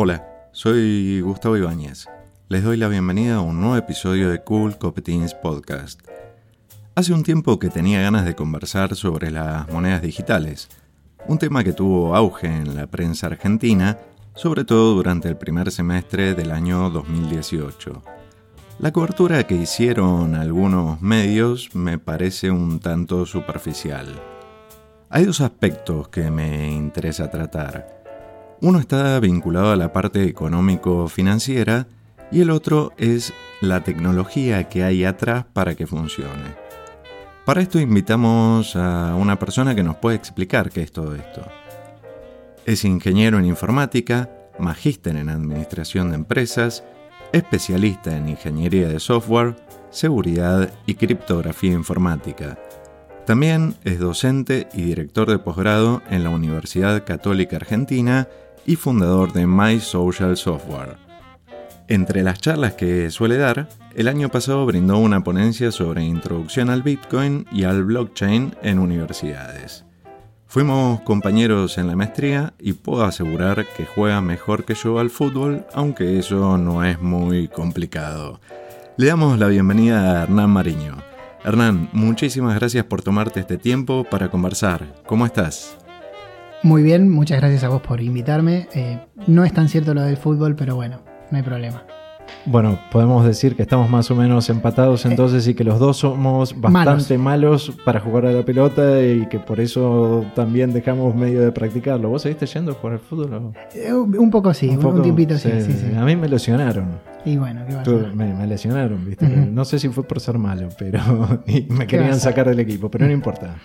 Hola, soy Gustavo Ibáñez. Les doy la bienvenida a un nuevo episodio de Cool Copetines Podcast. Hace un tiempo que tenía ganas de conversar sobre las monedas digitales, un tema que tuvo auge en la prensa argentina, sobre todo durante el primer semestre del año 2018. La cobertura que hicieron algunos medios me parece un tanto superficial. Hay dos aspectos que me interesa tratar. Uno está vinculado a la parte económico-financiera y el otro es la tecnología que hay atrás para que funcione. Para esto invitamos a una persona que nos puede explicar qué es todo esto. Es ingeniero en informática, magíster en administración de empresas, especialista en ingeniería de software, seguridad y criptografía informática. También es docente y director de posgrado en la Universidad Católica Argentina y fundador de My Social Software. Entre las charlas que suele dar, el año pasado brindó una ponencia sobre introducción al Bitcoin y al blockchain en universidades. Fuimos compañeros en la maestría y puedo asegurar que juega mejor que yo al fútbol, aunque eso no es muy complicado. Le damos la bienvenida a Hernán Mariño. Hernán, muchísimas gracias por tomarte este tiempo para conversar. ¿Cómo estás? Muy bien, muchas gracias a vos por invitarme. Eh, no es tan cierto lo del fútbol, pero bueno, no hay problema. Bueno, podemos decir que estamos más o menos empatados eh, entonces y que los dos somos bastante malos. para jugar a la pelota y que por eso también dejamos medio de practicarlo. ¿Vos seguiste yendo por el fútbol? Eh, un poco sí, un, un tiempito sí, sí, sí, A mí me lesionaron. Y bueno, ¿qué va me, me, lesionaron, ¿viste? No sé si fue por ser malo, pero me querían sacar del equipo, pero no importa.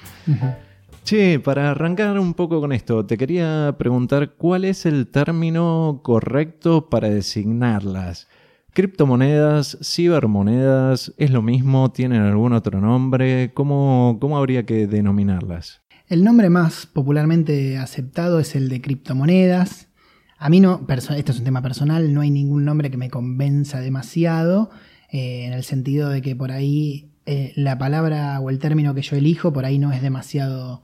Sí, para arrancar un poco con esto, te quería preguntar cuál es el término correcto para designarlas. ¿Criptomonedas, cibermonedas, es lo mismo? ¿Tienen algún otro nombre? ¿Cómo, cómo habría que denominarlas? El nombre más popularmente aceptado es el de criptomonedas. A mí no, esto es un tema personal, no hay ningún nombre que me convenza demasiado, eh, en el sentido de que por ahí eh, la palabra o el término que yo elijo por ahí no es demasiado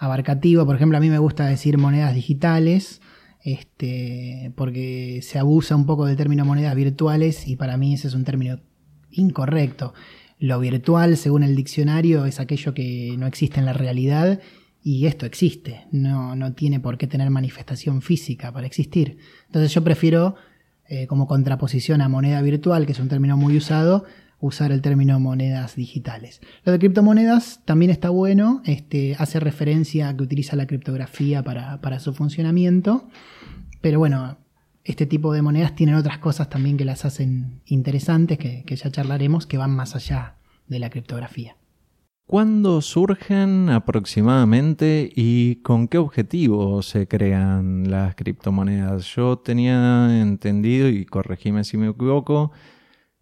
abarcativo. Por ejemplo, a mí me gusta decir monedas digitales, este, porque se abusa un poco del término monedas virtuales y para mí ese es un término incorrecto. Lo virtual, según el diccionario, es aquello que no existe en la realidad y esto existe, no, no tiene por qué tener manifestación física para existir. Entonces yo prefiero, eh, como contraposición a moneda virtual, que es un término muy usado, usar el término monedas digitales. Lo de criptomonedas también está bueno, este, hace referencia a que utiliza la criptografía para, su funcionamiento, pero bueno, este tipo de monedas tienen otras cosas también que las hacen interesantes, que, que ya charlaremos, que van más allá de la criptografía. ¿Cuándo surgen aproximadamente y con qué objetivo se crean las criptomonedas? Yo tenía entendido, y corregime si me equivoco,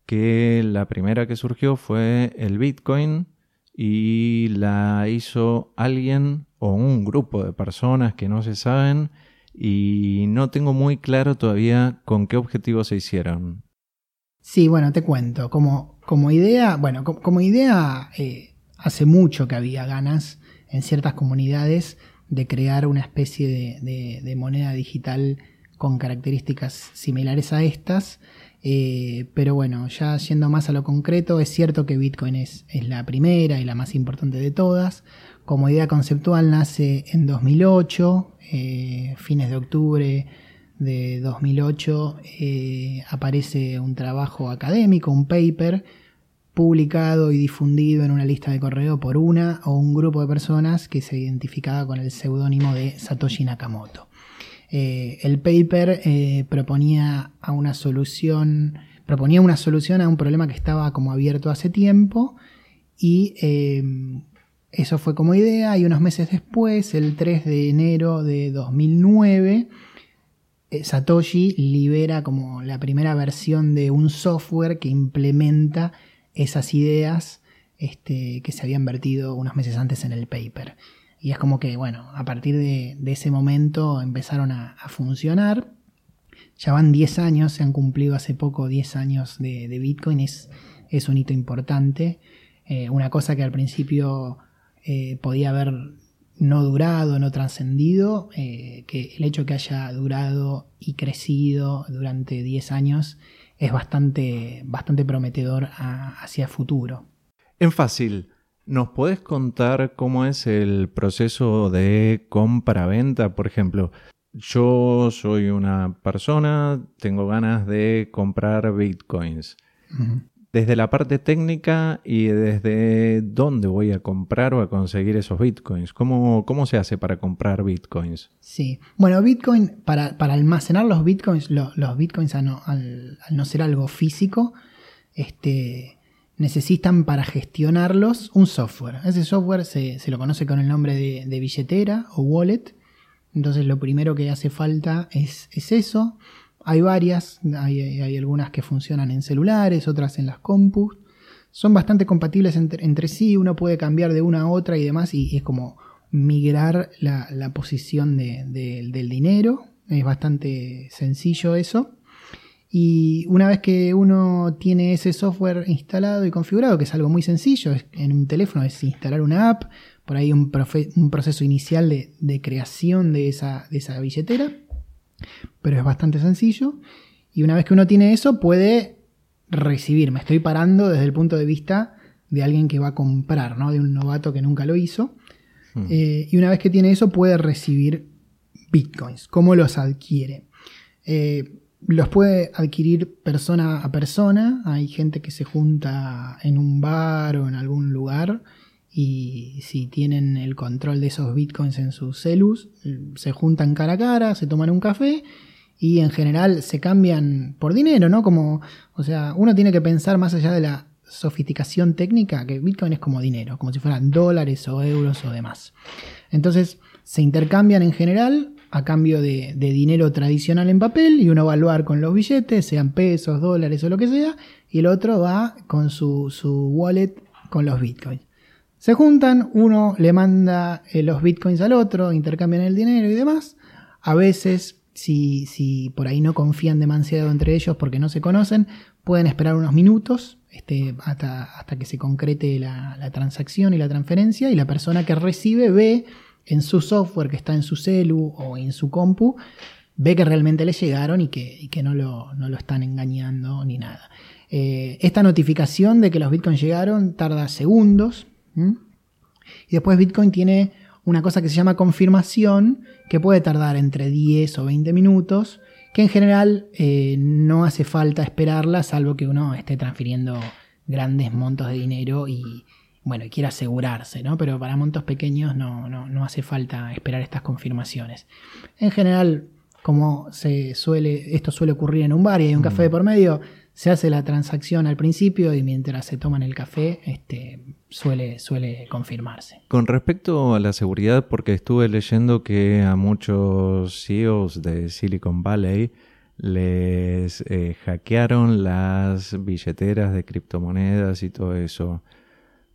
que la primera que surgió fue el Bitcoin y la hizo alguien o un grupo de personas que no se saben y no tengo muy claro todavía con qué objetivo se hicieron. Sí, bueno, te cuento. Como, como idea, bueno, como, idea, eh, hace mucho que había ganas en ciertas comunidades de crear una especie de moneda digital con características similares a estas. Eh, pero bueno, ya yendo más a lo concreto, es cierto que Bitcoin es, es, la primera y la más importante de todas. Como idea conceptual nace en 2008, eh, fines de octubre de 2008, eh, aparece un trabajo académico, un paper, publicado y difundido en una lista de correo por una o un grupo de personas que se identificaba con el seudónimo de Satoshi Nakamoto. Eh, el paper eh, proponía una solución, proponía una solución a un problema que estaba como abierto hace tiempo y eh, eso fue como idea y unos meses después, el 3 de enero de 2009, Satoshi libera como la primera versión de un software que implementa esas ideas este, que se habían vertido unos meses antes en el paper. Y es como que, bueno, a partir de, ese momento empezaron a, funcionar. Ya van 10 años, se han cumplido hace poco 10 años de, Bitcoin, es, es, un hito importante. Eh, una cosa que al principio eh, podía haber no durado, no trascendido, eh, que el hecho que haya durado y crecido durante 10 años es bastante, bastante prometedor hacia futuro. En fácil, ¿nos podés contar cómo es el proceso de compra-venta? Por ejemplo, yo soy una persona, tengo ganas de comprar bitcoins desde la parte técnica y desde dónde voy a comprar o a conseguir esos bitcoins. ¿Cómo, cómo se hace para comprar bitcoins? Sí, bueno, Bitcoin, para, almacenar los bitcoins, los bitcoins al, no ser algo físico, este, necesitan para gestionarlos un software. Ese software se, lo conoce con el nombre de, billetera o wallet. Entonces lo primero que hace falta es, es eso. Hay varias, hay, algunas que funcionan en celulares, otras en las compus. Son bastante compatibles entre, sí, uno puede cambiar de una a otra y demás y, es como migrar la, posición del dinero. Es bastante sencillo eso. Y una vez que uno tiene ese software instalado y configurado, que es algo muy sencillo, en un teléfono es instalar una app, por ahí un, un proceso inicial de, creación de esa, de esa billetera pero es bastante sencillo. Y una vez que uno tiene eso, puede recibir. Me estoy parando desde el punto de vista de alguien que va a comprar, ¿no? De un novato que nunca lo hizo. Hmm. Eh, y una vez que tiene eso, puede recibir bitcoins. ¿Cómo los adquiere? Eh, los puede adquirir persona a persona. Hay gente que se junta en un bar o en algún lugar y si tienen el control de esos bitcoins en sus celus, se juntan cara a cara, se toman un café y en general se cambian por dinero, ¿no? Como, o sea, uno tiene que pensar más allá de la sofisticación técnica, que Bitcoin es como dinero, como si fueran dólares o euros o demás. Entonces, se intercambian en general a cambio de, dinero tradicional en papel y uno va al bar con los billetes, sean pesos, dólares o lo que sea, y el otro va con su, su wallet con los bitcoins. Se juntan, uno le manda eh, los bitcoins al otro, intercambian el dinero y demás. A veces, si, si por ahí no confían demasiado entre ellos porque no se conocen, pueden esperar unos minutos este, hasta, hasta, que se concrete la, transacción y la transferencia y la persona que recibe ve en su software que está en su celu o en su compu, ve que realmente le llegaron y que, que no, lo, no, lo, están engañando ni nada. Eh, esta notificación de que los bitcoins llegaron tarda segundos, y después Bitcoin tiene una cosa que se llama confirmación, que puede tardar entre 10 o 20 minutos, que en general eh, no hace falta esperarla, salvo que uno esté transfiriendo grandes montos de dinero y bueno, quiera asegurarse, ¿no? Pero para montos pequeños no, no, hace falta esperar estas confirmaciones. En general, como se suele, esto suele ocurrir en un bar y hay un café de por medio, se hace la transacción al principio y mientras se toman el café, este, suele, suele confirmarse. Con respecto a la seguridad, porque estuve leyendo que a muchos CEOs de Silicon Valley les eh, hackearon las billeteras de criptomonedas y todo eso.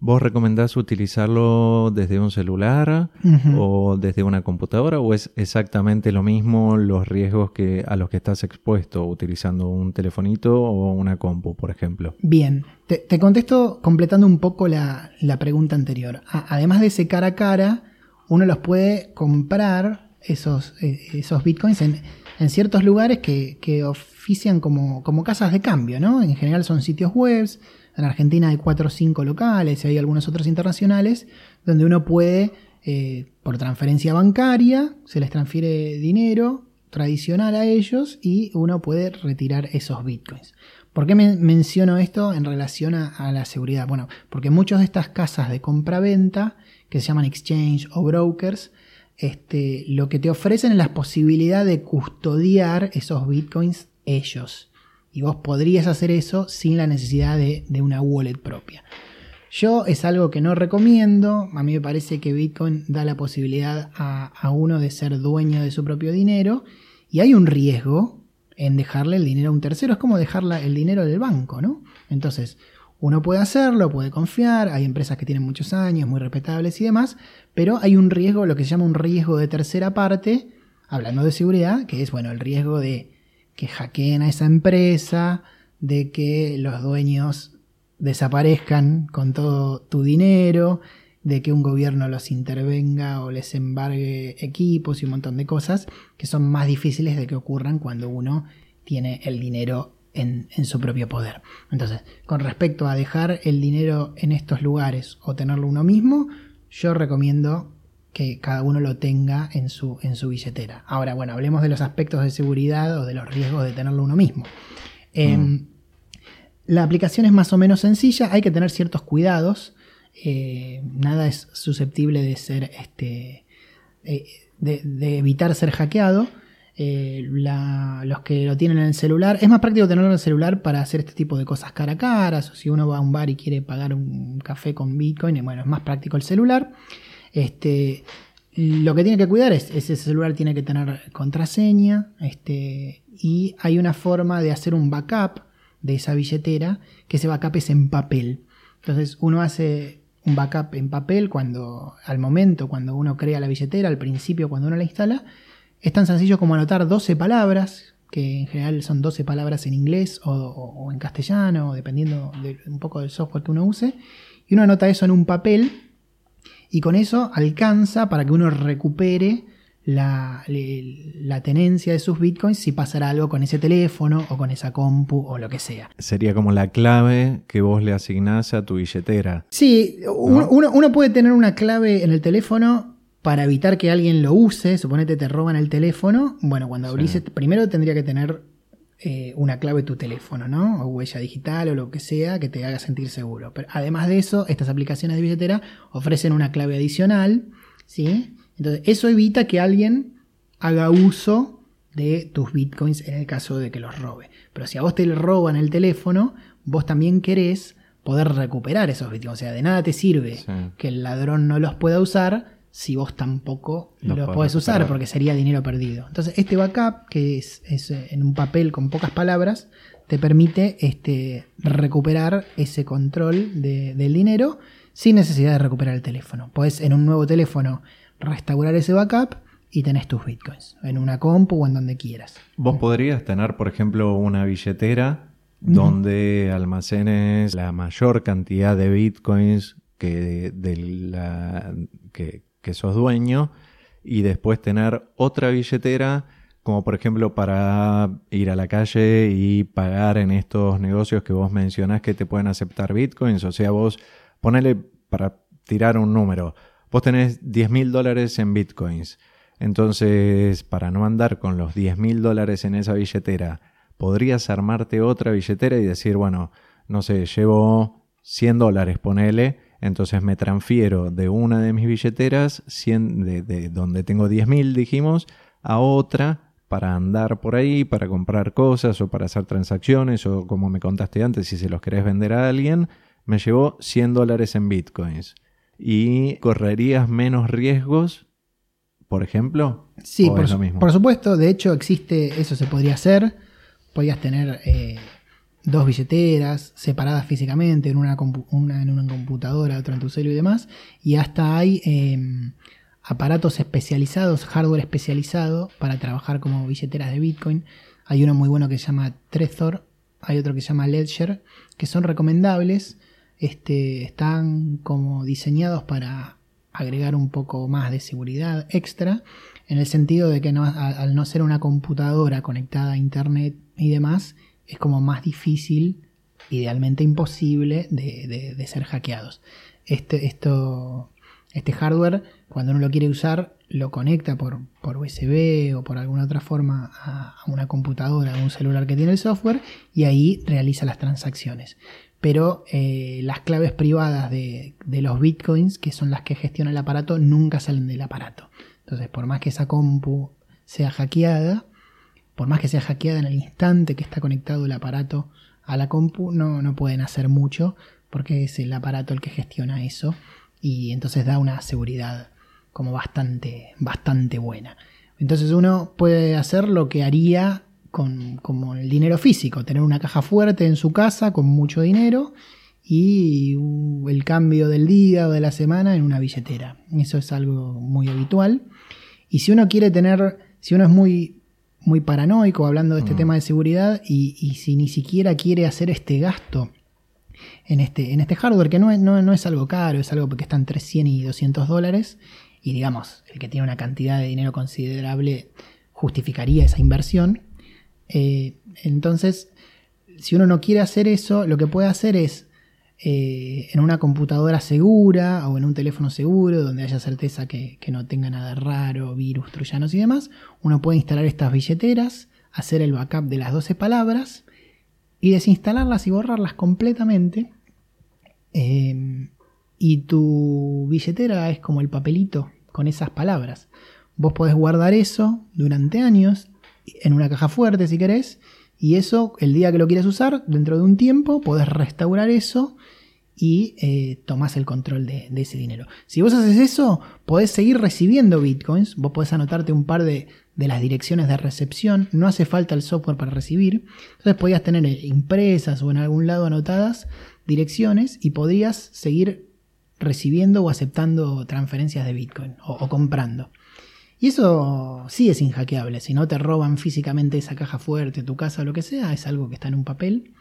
¿Vos recomendás utilizarlo desde un celular o desde una computadora o es exactamente lo mismo los riesgos que a los que estás expuesto utilizando un telefonito o una compu, por ejemplo? Bien, te, contesto completando un poco la, pregunta anterior. además de ese cara a cara, uno los puede comprar esos, eh, esos bitcoins en, ciertos lugares que, que ofician como, como casas de cambio, ¿no? En general son sitios webs en Argentina hay cuatro o cinco locales y hay algunos otros internacionales donde uno puede, eh, por transferencia bancaria, se les transfiere dinero tradicional a ellos y uno puede retirar esos bitcoins. ¿Por qué me menciono esto en relación a, la seguridad? Bueno, porque muchas de estas casas de compra-venta, que se llaman exchange o brokers, este, lo que te ofrecen es la posibilidad de custodiar esos bitcoins ellos. Y vos podrías hacer eso sin la necesidad de, una wallet propia. Yo es algo que no recomiendo. A mí me parece que Bitcoin da la posibilidad a, uno de ser dueño de su propio dinero. Y hay un riesgo en dejarle el dinero a un tercero. Es como dejar el dinero del banco, ¿no? Entonces, uno puede hacerlo, puede confiar. Hay empresas que tienen muchos años, muy respetables y demás. Pero hay un riesgo, lo que se llama un riesgo de tercera parte, hablando de seguridad, que es, bueno, el riesgo de que hackeen a esa empresa, de que los dueños desaparezcan con todo tu dinero, de que un gobierno los intervenga o les embargue equipos y un montón de cosas que son más difíciles de que ocurran cuando uno tiene el dinero en, su propio poder. Entonces, con respecto a dejar el dinero en estos lugares o tenerlo uno mismo, yo recomiendo que cada uno lo tenga en su, en su billetera. Ahora, bueno, hablemos de los aspectos de seguridad o de los riesgos de tenerlo uno mismo. Em, mm. La aplicación es más o menos sencilla, hay que tener ciertos cuidados. Eh, nada es susceptible de ser este. Eh, de, evitar ser hackeado. Eh, los que lo tienen en el celular, es más práctico tenerlo en el celular para hacer este tipo de cosas cara a cara. O si uno va a un bar y quiere pagar un café con Bitcoin, bueno, es más práctico el celular. Este, lo que tiene que cuidar es ese celular tiene que tener contraseña este, y hay una forma de hacer un backup de esa billetera que ese backup es en papel. Entonces uno hace un backup en papel cuando al momento cuando uno crea la billetera, al principio cuando uno la instala, es tan sencillo como anotar 12 palabras, que en general son 12 palabras en inglés o, en castellano, dependiendo de un poco del software que uno use, y uno anota eso en un papel y con eso alcanza para que uno recupere la, tenencia de sus bitcoins si pasara algo con ese teléfono o con esa compu o lo que sea. Sería como la clave que vos le asignás a tu billetera. Sí, uno, puede tener una clave en el teléfono para evitar que alguien lo use, suponete te roban el teléfono, bueno, cuando abrís, primero tendría que tener eh, una clave tu teléfono, ¿no? O huella digital o lo que sea que te haga sentir seguro. Pero además de eso, estas aplicaciones de billetera ofrecen una clave adicional, ¿sí? Entonces, eso evita que alguien haga uso de tus bitcoins en el caso de que los robe. Pero si a vos te roban el teléfono, vos también querés poder recuperar esos bitcoins. O sea, de nada te sirve que el ladrón no los pueda usar si vos tampoco lo podés usar porque sería dinero perdido. Entonces, este backup, que es, eh, en un papel con pocas palabras, te permite este, recuperar ese control del dinero sin necesidad de recuperar el teléfono. Podés en un nuevo teléfono restaurar ese backup y tenés tus bitcoins en una compu o en donde quieras. Vos podrías tener, por ejemplo, una billetera donde almacenes la mayor cantidad de bitcoins que, de la, que, que sos dueño y después tener otra billetera como por ejemplo para ir a la calle y pagar en estos negocios que vos mencionás que te pueden aceptar bitcoins. O sea, vos ponele para tirar un número, vos tenés 10 mil dólares en bitcoins. Entonces, para no andar con los 10 mil dólares en esa billetera, podrías armarte otra billetera y decir, bueno, no sé, llevo 100 dólares, ponele, entonces me transfiero de una de mis billeteras, de, donde tengo 10.000, dijimos, a otra para andar por ahí, para comprar cosas o para hacer transacciones o como me contaste antes, si se los querés vender a alguien, me llevó 100 dólares en bitcoins. ¿Y correrías menos riesgos, por ejemplo? Sí, por, por, supuesto. De hecho, existe, eso se podría hacer. Podrías tener eh, dos billeteras separadas físicamente, en una, en una computadora, otra en tu celular y demás, y hasta hay em, aparatos especializados, hardware especializado para trabajar como billeteras de Bitcoin. Hay uno muy bueno que se llama Trezor, hay otro que se llama Ledger, que son recomendables, este, están como diseñados para agregar un poco más de seguridad extra, en el sentido de que no, al no ser una computadora conectada a internet y demás, es como más difícil, idealmente imposible, de, ser hackeados. Este, esto, este hardware, cuando uno lo quiere usar, lo conecta por, por USB o por alguna otra forma a, una computadora, a un celular que tiene el software, y ahí realiza las transacciones. Pero eh, las claves privadas de, de los bitcoins, que son las que gestiona el aparato, nunca salen del aparato. Entonces, por más que esa compu sea hackeada, por más que sea hackeada en el instante que está conectado el aparato a la compu, no, no pueden hacer mucho porque es el aparato el que gestiona eso y entonces da una seguridad como bastante, bastante buena. Entonces uno puede hacer lo que haría con como el dinero físico, tener una caja fuerte en su casa con mucho dinero y el cambio del día o de la semana en una billetera. Eso es algo muy habitual. Y si uno quiere tener, si uno es muy muy paranoico hablando de este mm. tema de seguridad y, si ni siquiera quiere hacer este gasto en este, en este hardware, que no es, no, no es algo caro, es algo que está entre 100 y 200 dólares. Y digamos, el que tiene una cantidad de dinero considerable justificaría esa inversión. Eh, entonces, si uno no quiere hacer eso, lo que puede hacer es eh, en una computadora segura o en un teléfono seguro, donde haya certeza que, no tenga nada raro, virus, troyanos y demás, uno puede instalar estas billeteras, hacer el backup de las 12 palabras y desinstalarlas y borrarlas completamente. Eh, y tu billetera es como el papelito con esas palabras. Vos podés guardar eso durante años en una caja fuerte si querés. Y eso, el día que lo quieras usar, dentro de un tiempo, podés restaurar eso y eh, tomás el control de, ese dinero. Si vos haces eso, podés seguir recibiendo bitcoins. Vos podés anotarte un par de, de las direcciones de recepción. No hace falta el software para recibir. Entonces podías tener impresas o en algún lado anotadas direcciones y podrías seguir recibiendo o aceptando transferencias de Bitcoin o, o, comprando. Y eso sí es inhackeable. Si no te roban físicamente esa caja fuerte, tu casa o lo que sea, es algo que está en un papel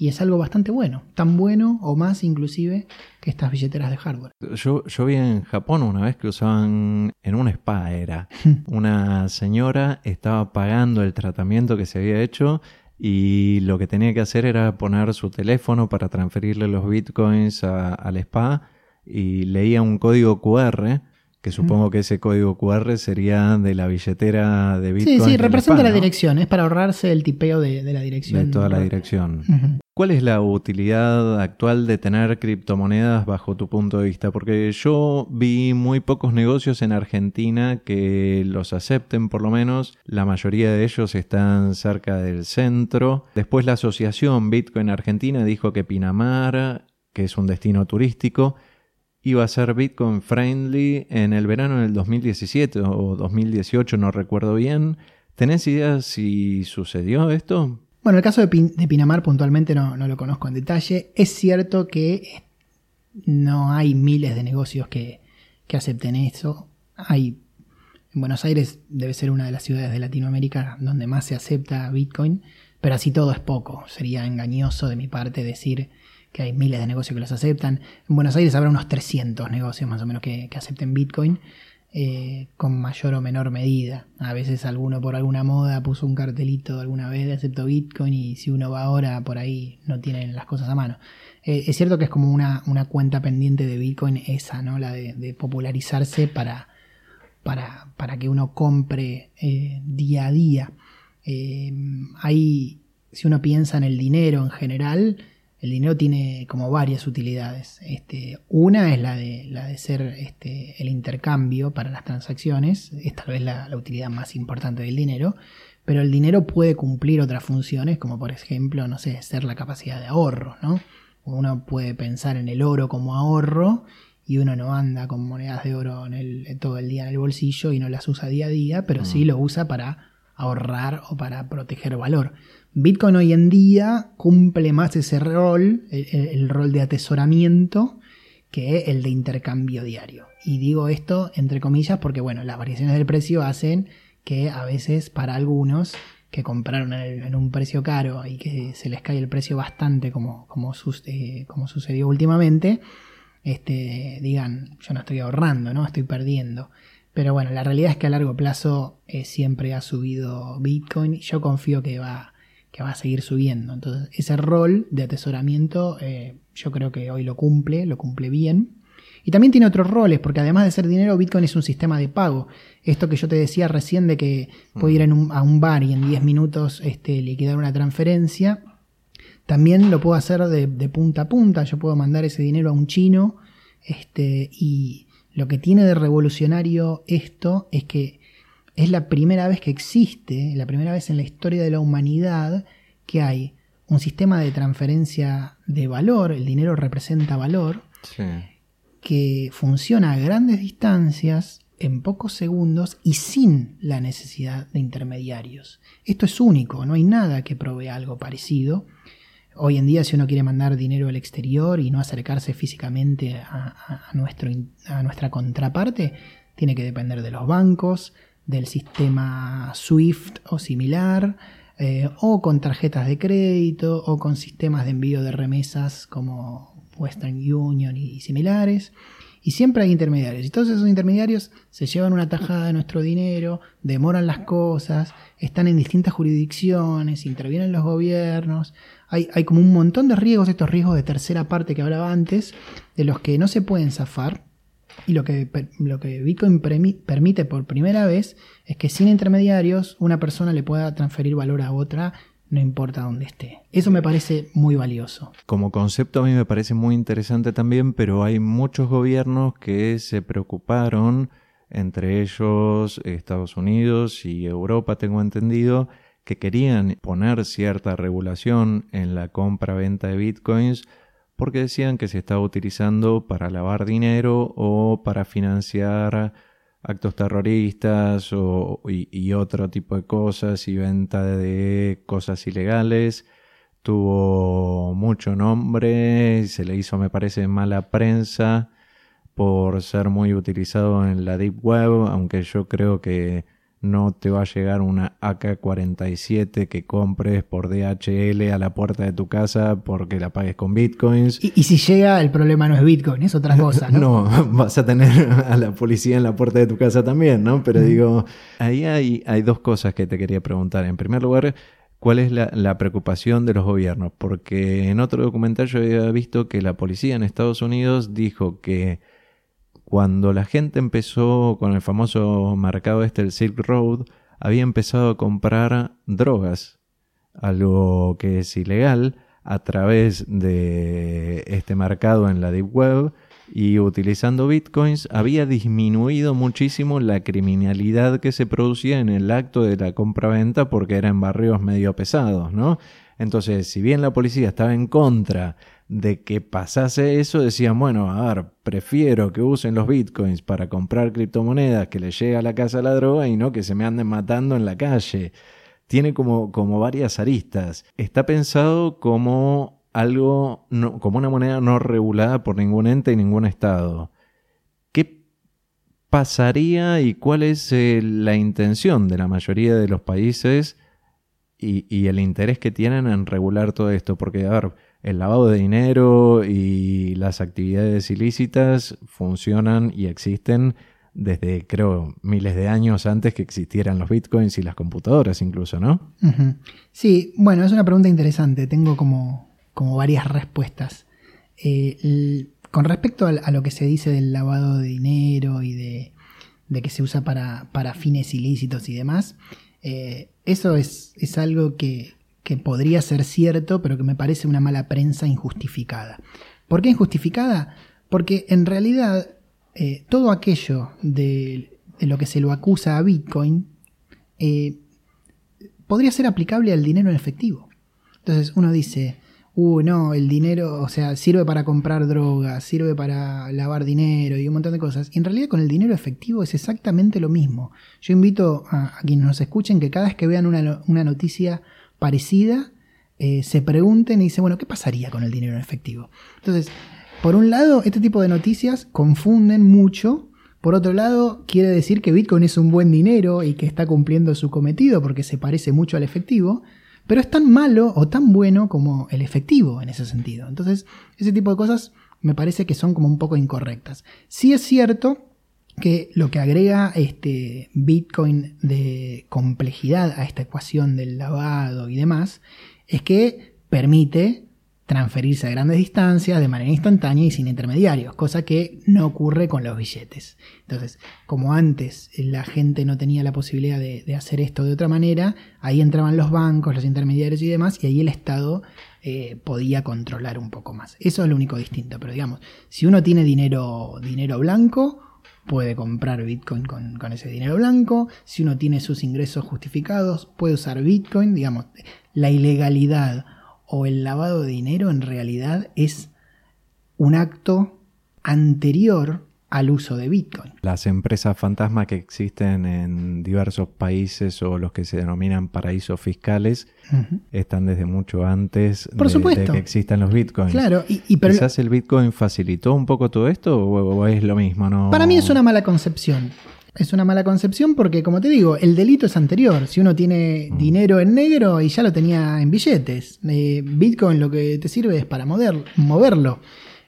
y es algo bastante bueno. Tan bueno o más inclusive que estas billeteras de hardware. Yo, yo vi en Japón una vez que usaban en un spa era. una señora estaba pagando el tratamiento que se había hecho y lo que tenía que hacer era poner su teléfono para transferirle los bitcoins al spa y leía un código QR que supongo que ese código QR sería de la billetera de Bitcoin. Sí, sí, representa la ¿no? dirección, es para ahorrarse el tipeo de, de la dirección. De toda la dirección. Uh -huh. ¿Cuál es la utilidad actual de tener criptomonedas bajo tu punto de vista? Porque yo vi muy pocos negocios en Argentina que los acepten, por lo menos. La mayoría de ellos están cerca del centro. Después la asociación Bitcoin Argentina dijo que Pinamar, que es un destino turístico, iba a ser Bitcoin friendly en el verano del 2017 o 2018, no recuerdo bien. ¿Tenés idea si sucedió esto? Bueno, el caso de, de Pinamar puntualmente no, no, lo conozco en detalle. Es cierto que no hay miles de negocios que, que acepten eso. Hay en Buenos Aires debe ser una de las ciudades de Latinoamérica donde más se acepta Bitcoin, pero así todo es poco. Sería engañoso de mi parte decir que hay miles de negocios que los aceptan. En Buenos Aires habrá unos 300 negocios más o menos que, acepten Bitcoin. Eh, con mayor o menor medida. A veces alguno por alguna moda puso un cartelito alguna vez de acepto Bitcoin y si uno va ahora por ahí no tienen las cosas a mano. Eh, es cierto que es como una, una, cuenta pendiente de Bitcoin esa, ¿no? La de, de popularizarse para, para, para, que uno compre eh, día a día. hay, si uno piensa en el dinero en general, el dinero tiene como varias utilidades. Este, una es la de, la de ser este, el intercambio para las transacciones, es tal vez la, la, utilidad más importante del dinero, pero el dinero puede cumplir otras funciones, como por ejemplo, no sé, ser la capacidad de ahorro, ¿no? Uno puede pensar en el oro como ahorro y uno no anda con monedas de oro en el, todo el día en el bolsillo y no las usa día a día, pero mm. sí lo usa para ahorrar o para proteger valor. Bitcoin hoy en día cumple más ese rol, el, rol de atesoramiento, que el de intercambio diario. Y digo esto entre comillas porque, bueno, las variaciones del precio hacen que a veces para algunos que compraron en, un precio caro y que se les cae el precio bastante como, eh, como sucedió últimamente, este, digan, yo no estoy ahorrando, ¿no? Estoy perdiendo. Pero bueno, la realidad es que a largo plazo eh, siempre ha subido Bitcoin. Yo confío que va que va a seguir subiendo. Entonces, ese rol de atesoramiento eh, yo creo que hoy lo cumple, lo cumple bien. Y también tiene otros roles, porque además de ser dinero, Bitcoin es un sistema de pago. Esto que yo te decía recién de que puedo ir a un bar y en 10 minutos este, liquidar una transferencia, también lo puedo hacer de, de, punta a punta. Yo puedo mandar ese dinero a un chino este, y lo que tiene de revolucionario esto es que es la primera vez que existe, la primera vez en la historia de la humanidad que hay un sistema de transferencia de valor, el dinero representa valor, sí. que funciona a grandes distancias, en pocos segundos y sin la necesidad de intermediarios. Esto es único, no hay nada que provea algo parecido. Hoy en día si uno quiere mandar dinero al exterior y no acercarse físicamente a, a, nuestro, a nuestra contraparte, tiene que depender de los bancos, del sistema SWIFT o similar, eh, o con tarjetas de crédito, o con sistemas de envío de remesas como Western Union y similares. Y siempre hay intermediarios. Y todos esos intermediarios se llevan una tajada de nuestro dinero, demoran las cosas, están en distintas jurisdicciones, intervienen los gobiernos. Hay, hay como un montón de riesgos, estos riesgos de tercera parte que hablaba antes, de los que no se pueden zafar. Y lo que, lo que Bitcoin permite por primera vez es que sin intermediarios una persona le pueda transferir valor a otra no importa dónde esté. Eso me parece muy valioso. Como concepto a mí me parece muy interesante también, pero hay muchos gobiernos que se preocuparon, entre ellos Estados Unidos y Europa, tengo entendido, que querían poner cierta regulación en la compra-venta de bitcoins porque decían que se estaba utilizando para lavar dinero o para financiar actos terroristas o, y, otro tipo de cosas y venta de cosas ilegales. Tuvo mucho nombre, se le hizo, me parece, mala prensa por ser muy utilizado en la Deep Web, aunque yo creo que no te va a llegar una AK-47 que compres por DHL a la puerta de tu casa porque la pagues con bitcoins. Y, si llega, el problema no es bitcoin, es otra cosa, ¿no? no, vas a tener a la policía en la puerta de tu casa también, ¿no? Pero digo, ahí hay, hay dos cosas que te quería preguntar. En primer lugar, ¿cuál es la, la preocupación de los gobiernos? Porque en otro documental yo había visto que la policía en Estados Unidos dijo que cuando la gente empezó con el famoso mercado este, el Silk Road, había empezado a comprar drogas, algo que es ilegal, a través de este mercado en la Deep Web y utilizando bitcoins había disminuido muchísimo la criminalidad que se producía en el acto de la compra-venta porque eran barrios medio pesados, ¿no? Entonces, si bien la policía estaba en contra de que pasase eso, decían, bueno, a ver, prefiero que usen los bitcoins para comprar criptomonedas que les llegue a la casa la droga y no que se me anden matando en la calle. Tiene como, como varias aristas. Está pensado como algo, como una moneda no regulada por ningún ente y ningún estado. ¿Qué pasaría y cuál es eh, la intención de la mayoría de los países y, y el interés que tienen en regular todo esto? Porque, a ver, el lavado de dinero y las actividades ilícitas funcionan y existen desde, creo, miles de años antes que existieran los bitcoins y las computadoras incluso, ¿no? Sí, bueno, es una pregunta interesante. Tengo como, como varias respuestas. Eh, con respecto a, lo que se dice del lavado de dinero y de, que se usa para, fines ilícitos y demás, eh, eso es, es algo que, que podría ser cierto, pero que me parece una mala prensa injustificada. ¿Por qué injustificada? Porque en realidad eh, todo aquello de, lo que se lo acusa a Bitcoin eh, podría ser aplicable al dinero en efectivo. Entonces uno dice, uh, no, el dinero, o sea, sirve para comprar drogas, sirve para lavar dinero y un montón de cosas. Y en realidad con el dinero efectivo es exactamente lo mismo. Yo invito a, quienes nos escuchen que cada vez que vean una noticia parecida, eh, se pregunten y dicen, bueno, ¿qué pasaría con el dinero en efectivo? Entonces, por un lado, este tipo de noticias confunden mucho. Por otro lado, quiere decir que Bitcoin es un buen dinero y que está cumpliendo su cometido porque se parece mucho al efectivo, pero es tan malo o tan bueno como el efectivo en ese sentido. Entonces, ese tipo de cosas me parece que son como un poco incorrectas. Sí es cierto que lo que agrega este Bitcoin de complejidad a esta ecuación del lavado y demás es que permite transferirse a grandes distancias de manera instantánea y sin intermediarios, cosa que no ocurre con los billetes. Entonces, como antes la gente no tenía la posibilidad de, hacer esto de otra manera, ahí entraban los bancos, los intermediarios y demás, y ahí el Estado eh, podía controlar un poco más. Eso es lo único distinto, pero digamos, si uno tiene dinero, dinero blanco, puede comprar Bitcoin con, ese dinero blanco. Si uno tiene sus ingresos justificados, puede usar Bitcoin. Digamos, la ilegalidad o el lavado de dinero en realidad es un acto anterior al uso de Bitcoin. Las empresas fantasma que existen en diversos países o los que se denominan paraísos fiscales están desde mucho antes de, que existan los Bitcoins. Claro, y, el Bitcoin facilitó un poco todo esto o, es lo mismo? Para mí es una mala concepción. Es una mala concepción porque, como te digo, el delito es anterior. Si uno tiene dinero en negro y ya lo tenía en billetes, eh, Bitcoin lo que te sirve es para moverlo.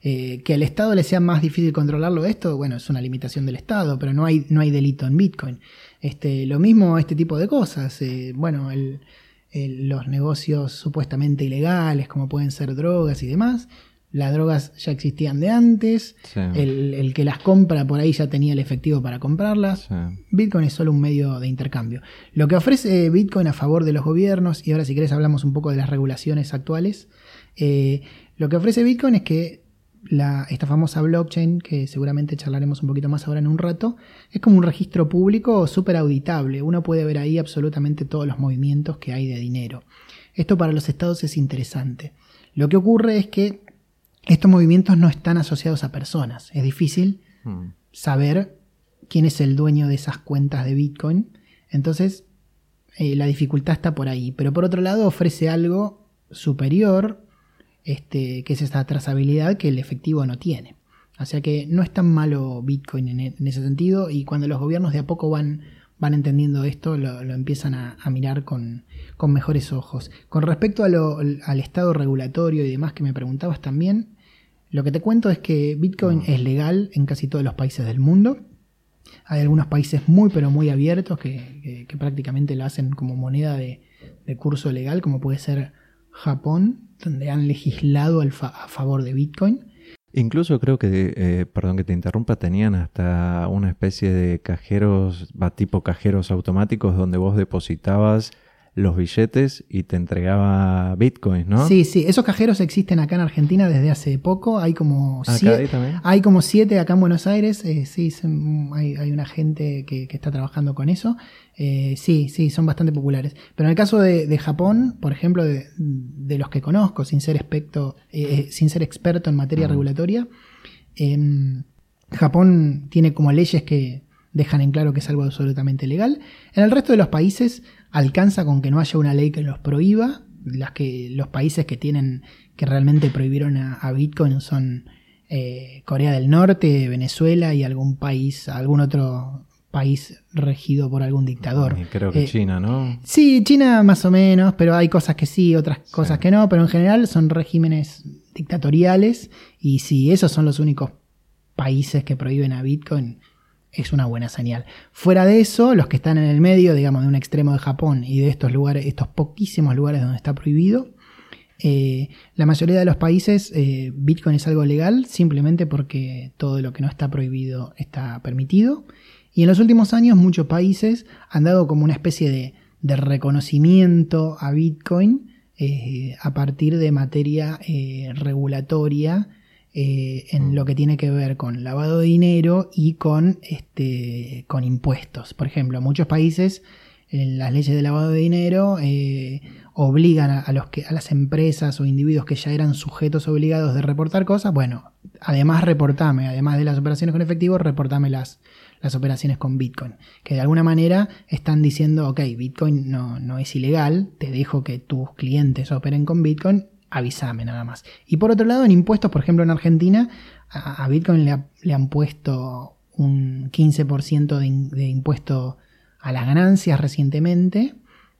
Eh, que al Estado le sea más difícil controlarlo esto, bueno, es una limitación del Estado, pero no hay, no hay delito en Bitcoin. Este, lo mismo este tipo de cosas. Eh, bueno, los negocios supuestamente ilegales, como pueden ser drogas y demás, las drogas ya existían de antes, el, que las compra por ahí ya tenía el efectivo para comprarlas. Bitcoin es solo un medio de intercambio. Lo que ofrece Bitcoin a favor de los gobiernos, y ahora si querés hablamos un poco de las regulaciones actuales, eh, lo que ofrece Bitcoin es que esta famosa blockchain, que seguramente charlaremos un poquito más ahora en un rato, es como un registro público súper auditable. Uno puede ver ahí absolutamente todos los movimientos que hay de dinero. Esto para los estados es interesante. Lo que ocurre es que estos movimientos no están asociados a personas. Es difícil hmm. saber quién es el dueño de esas cuentas de Bitcoin. Entonces, eh, la dificultad está por ahí. Pero por otro lado, ofrece algo superior este, que es esta trazabilidad que el efectivo no tiene. O sea que no es tan malo Bitcoin en, e, ese sentido y cuando los gobiernos de a poco van, van entendiendo esto, lo, empiezan a, mirar con, mejores ojos. Con respecto al estado regulatorio y demás que me preguntabas también, lo que te cuento es que Bitcoin mm. es legal en casi todos los países del mundo. Hay algunos países muy pero muy abiertos que, prácticamente lo hacen como moneda de, de curso legal, como puede ser Japón, donde han legislado a favor de Bitcoin. Incluso creo que, eh, perdón que te interrumpa, tenían hasta una especie de cajeros, tipo cajeros automáticos donde vos depositabas los billetes y te entregaba bitcoins, ¿no? Sí, sí, esos cajeros existen acá en Argentina desde hace poco, hay como siete, hay como siete acá en Buenos Aires, eh, sí, hay, una gente que, está trabajando con eso, eh, sí, sí, son bastante populares. Pero en el caso de, Japón, por ejemplo, de, los que conozco, sin ser, experto, eh, sin ser experto en materia regulatoria, em, Japón tiene como leyes que dejan en claro que es algo absolutamente legal. En el resto de los países alcanza con que no haya una ley que los prohíba. Las que, los países que tienen, que realmente prohibieron a, Bitcoin son eh, Corea del Norte, Venezuela y algún país, algún otro país regido por algún dictador. creo que eh, China, ¿no? Sí, China más o menos, pero hay cosas que sí, otras cosas que no, pero en general son regímenes dictatoriales y si esos son los únicos países que prohíben a Bitcoin, es una buena señal. Fuera de eso, los que están en el medio, digamos, de un extremo de Japón y de estos lugares, estos poquísimos lugares donde está prohibido, eh, la mayoría de los países eh, Bitcoin es algo legal simplemente porque todo lo que no está prohibido está permitido. Y en los últimos años muchos países han dado como una especie de, reconocimiento a Bitcoin eh, a partir de materia regulatoria eh, en mm. lo que tiene que ver con lavado de dinero y con, este, con impuestos. Por ejemplo, en muchos países en las leyes de lavado de dinero eh, obligan a, los que, a las empresas o individuos que ya eran sujetos obligados de reportar cosas, bueno, además reportame, además de las operaciones con efectivo, reportame las, las operaciones con Bitcoin. Que de alguna manera están diciendo, ok, Bitcoin no, no es ilegal, te dejo que tus clientes operen con Bitcoin avísame nada más. Y por otro lado, en impuestos, por ejemplo, en Argentina, a, Bitcoin le, han puesto un 15% de, impuesto a las ganancias recientemente,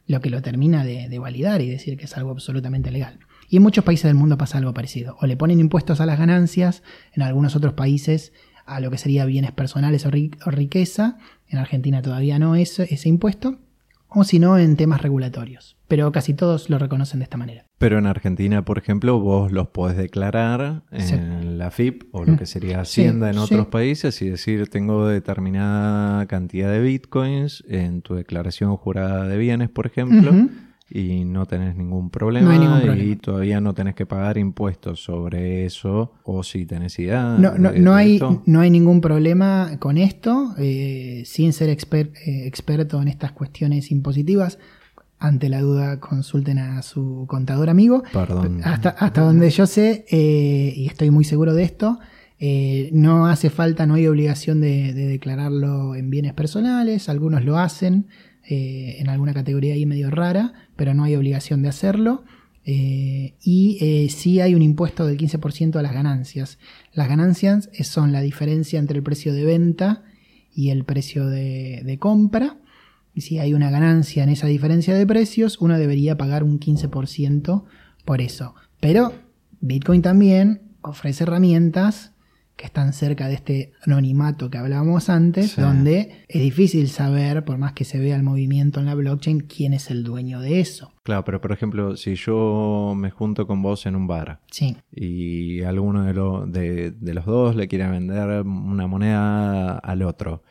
lo que lo termina de, validar y decir que es algo absolutamente legal. Y en muchos países del mundo pasa algo parecido. O le ponen impuestos a las ganancias, en algunos otros países a lo que sería bienes personales o, riqueza. En Argentina todavía no es ese impuesto. O si no, en temas regulatorios. Pero casi todos lo reconocen de esta manera. Pero en Argentina, por ejemplo, vos los podés declarar en la FIP o lo que sería Hacienda en otros países y decir tengo determinada cantidad de bitcoins en tu declaración jurada de bienes, por ejemplo, y no tenés ningún problema, y todavía no tenés que pagar impuestos sobre eso o si tenés idea. No, no, no hay, no hay ningún problema con esto, eh, sin ser eh, experto en estas cuestiones impositivas ante la duda consulten a su contador amigo. Perdón. Hasta, hasta donde yo sé, eh, y estoy muy seguro de esto, eh, no hace falta, no hay obligación de, declararlo en bienes personales, algunos lo hacen eh, en alguna categoría ahí medio rara, pero no hay obligación de hacerlo. y sí hay un impuesto del 15% a las ganancias. Las ganancias son la diferencia entre el precio de venta y el precio de, de compra. Y si hay una ganancia en esa diferencia de precios, uno debería pagar un 15% por eso. Pero Bitcoin también ofrece herramientas que están cerca de este anonimato que hablábamos antes, Sí. donde es difícil saber, por más que se vea el movimiento en la blockchain, quién es el dueño de eso. Claro, pero por ejemplo, si yo me junto con vos en un bar Sí, y alguno de, lo- de- de los dos le quiere vender una moneda al otro.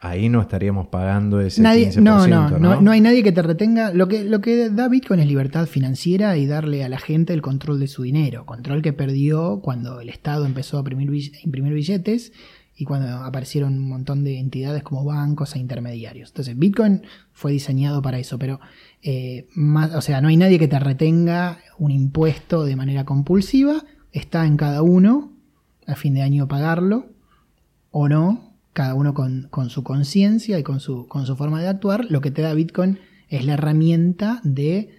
Ahí no estaríamos pagando ese Nadie, 15%, no, ¿no? no, no, no hay nadie que te retenga. Lo que, lo que da Bitcoin es libertad financiera y darle a la gente el control de su dinero. Control que perdió cuando el Estado empezó a imprimir, bill- a imprimir billetes y cuando aparecieron un montón de entidades como bancos e intermediarios. Entonces, Bitcoin fue diseñado para eso, pero eh, más, o sea, no hay nadie que te retenga un impuesto de manera compulsiva. Está en cada uno a fin de año pagarlo o no, cada uno con, con su conciencia y con su, con su forma de actuar, lo que te da Bitcoin es la herramienta de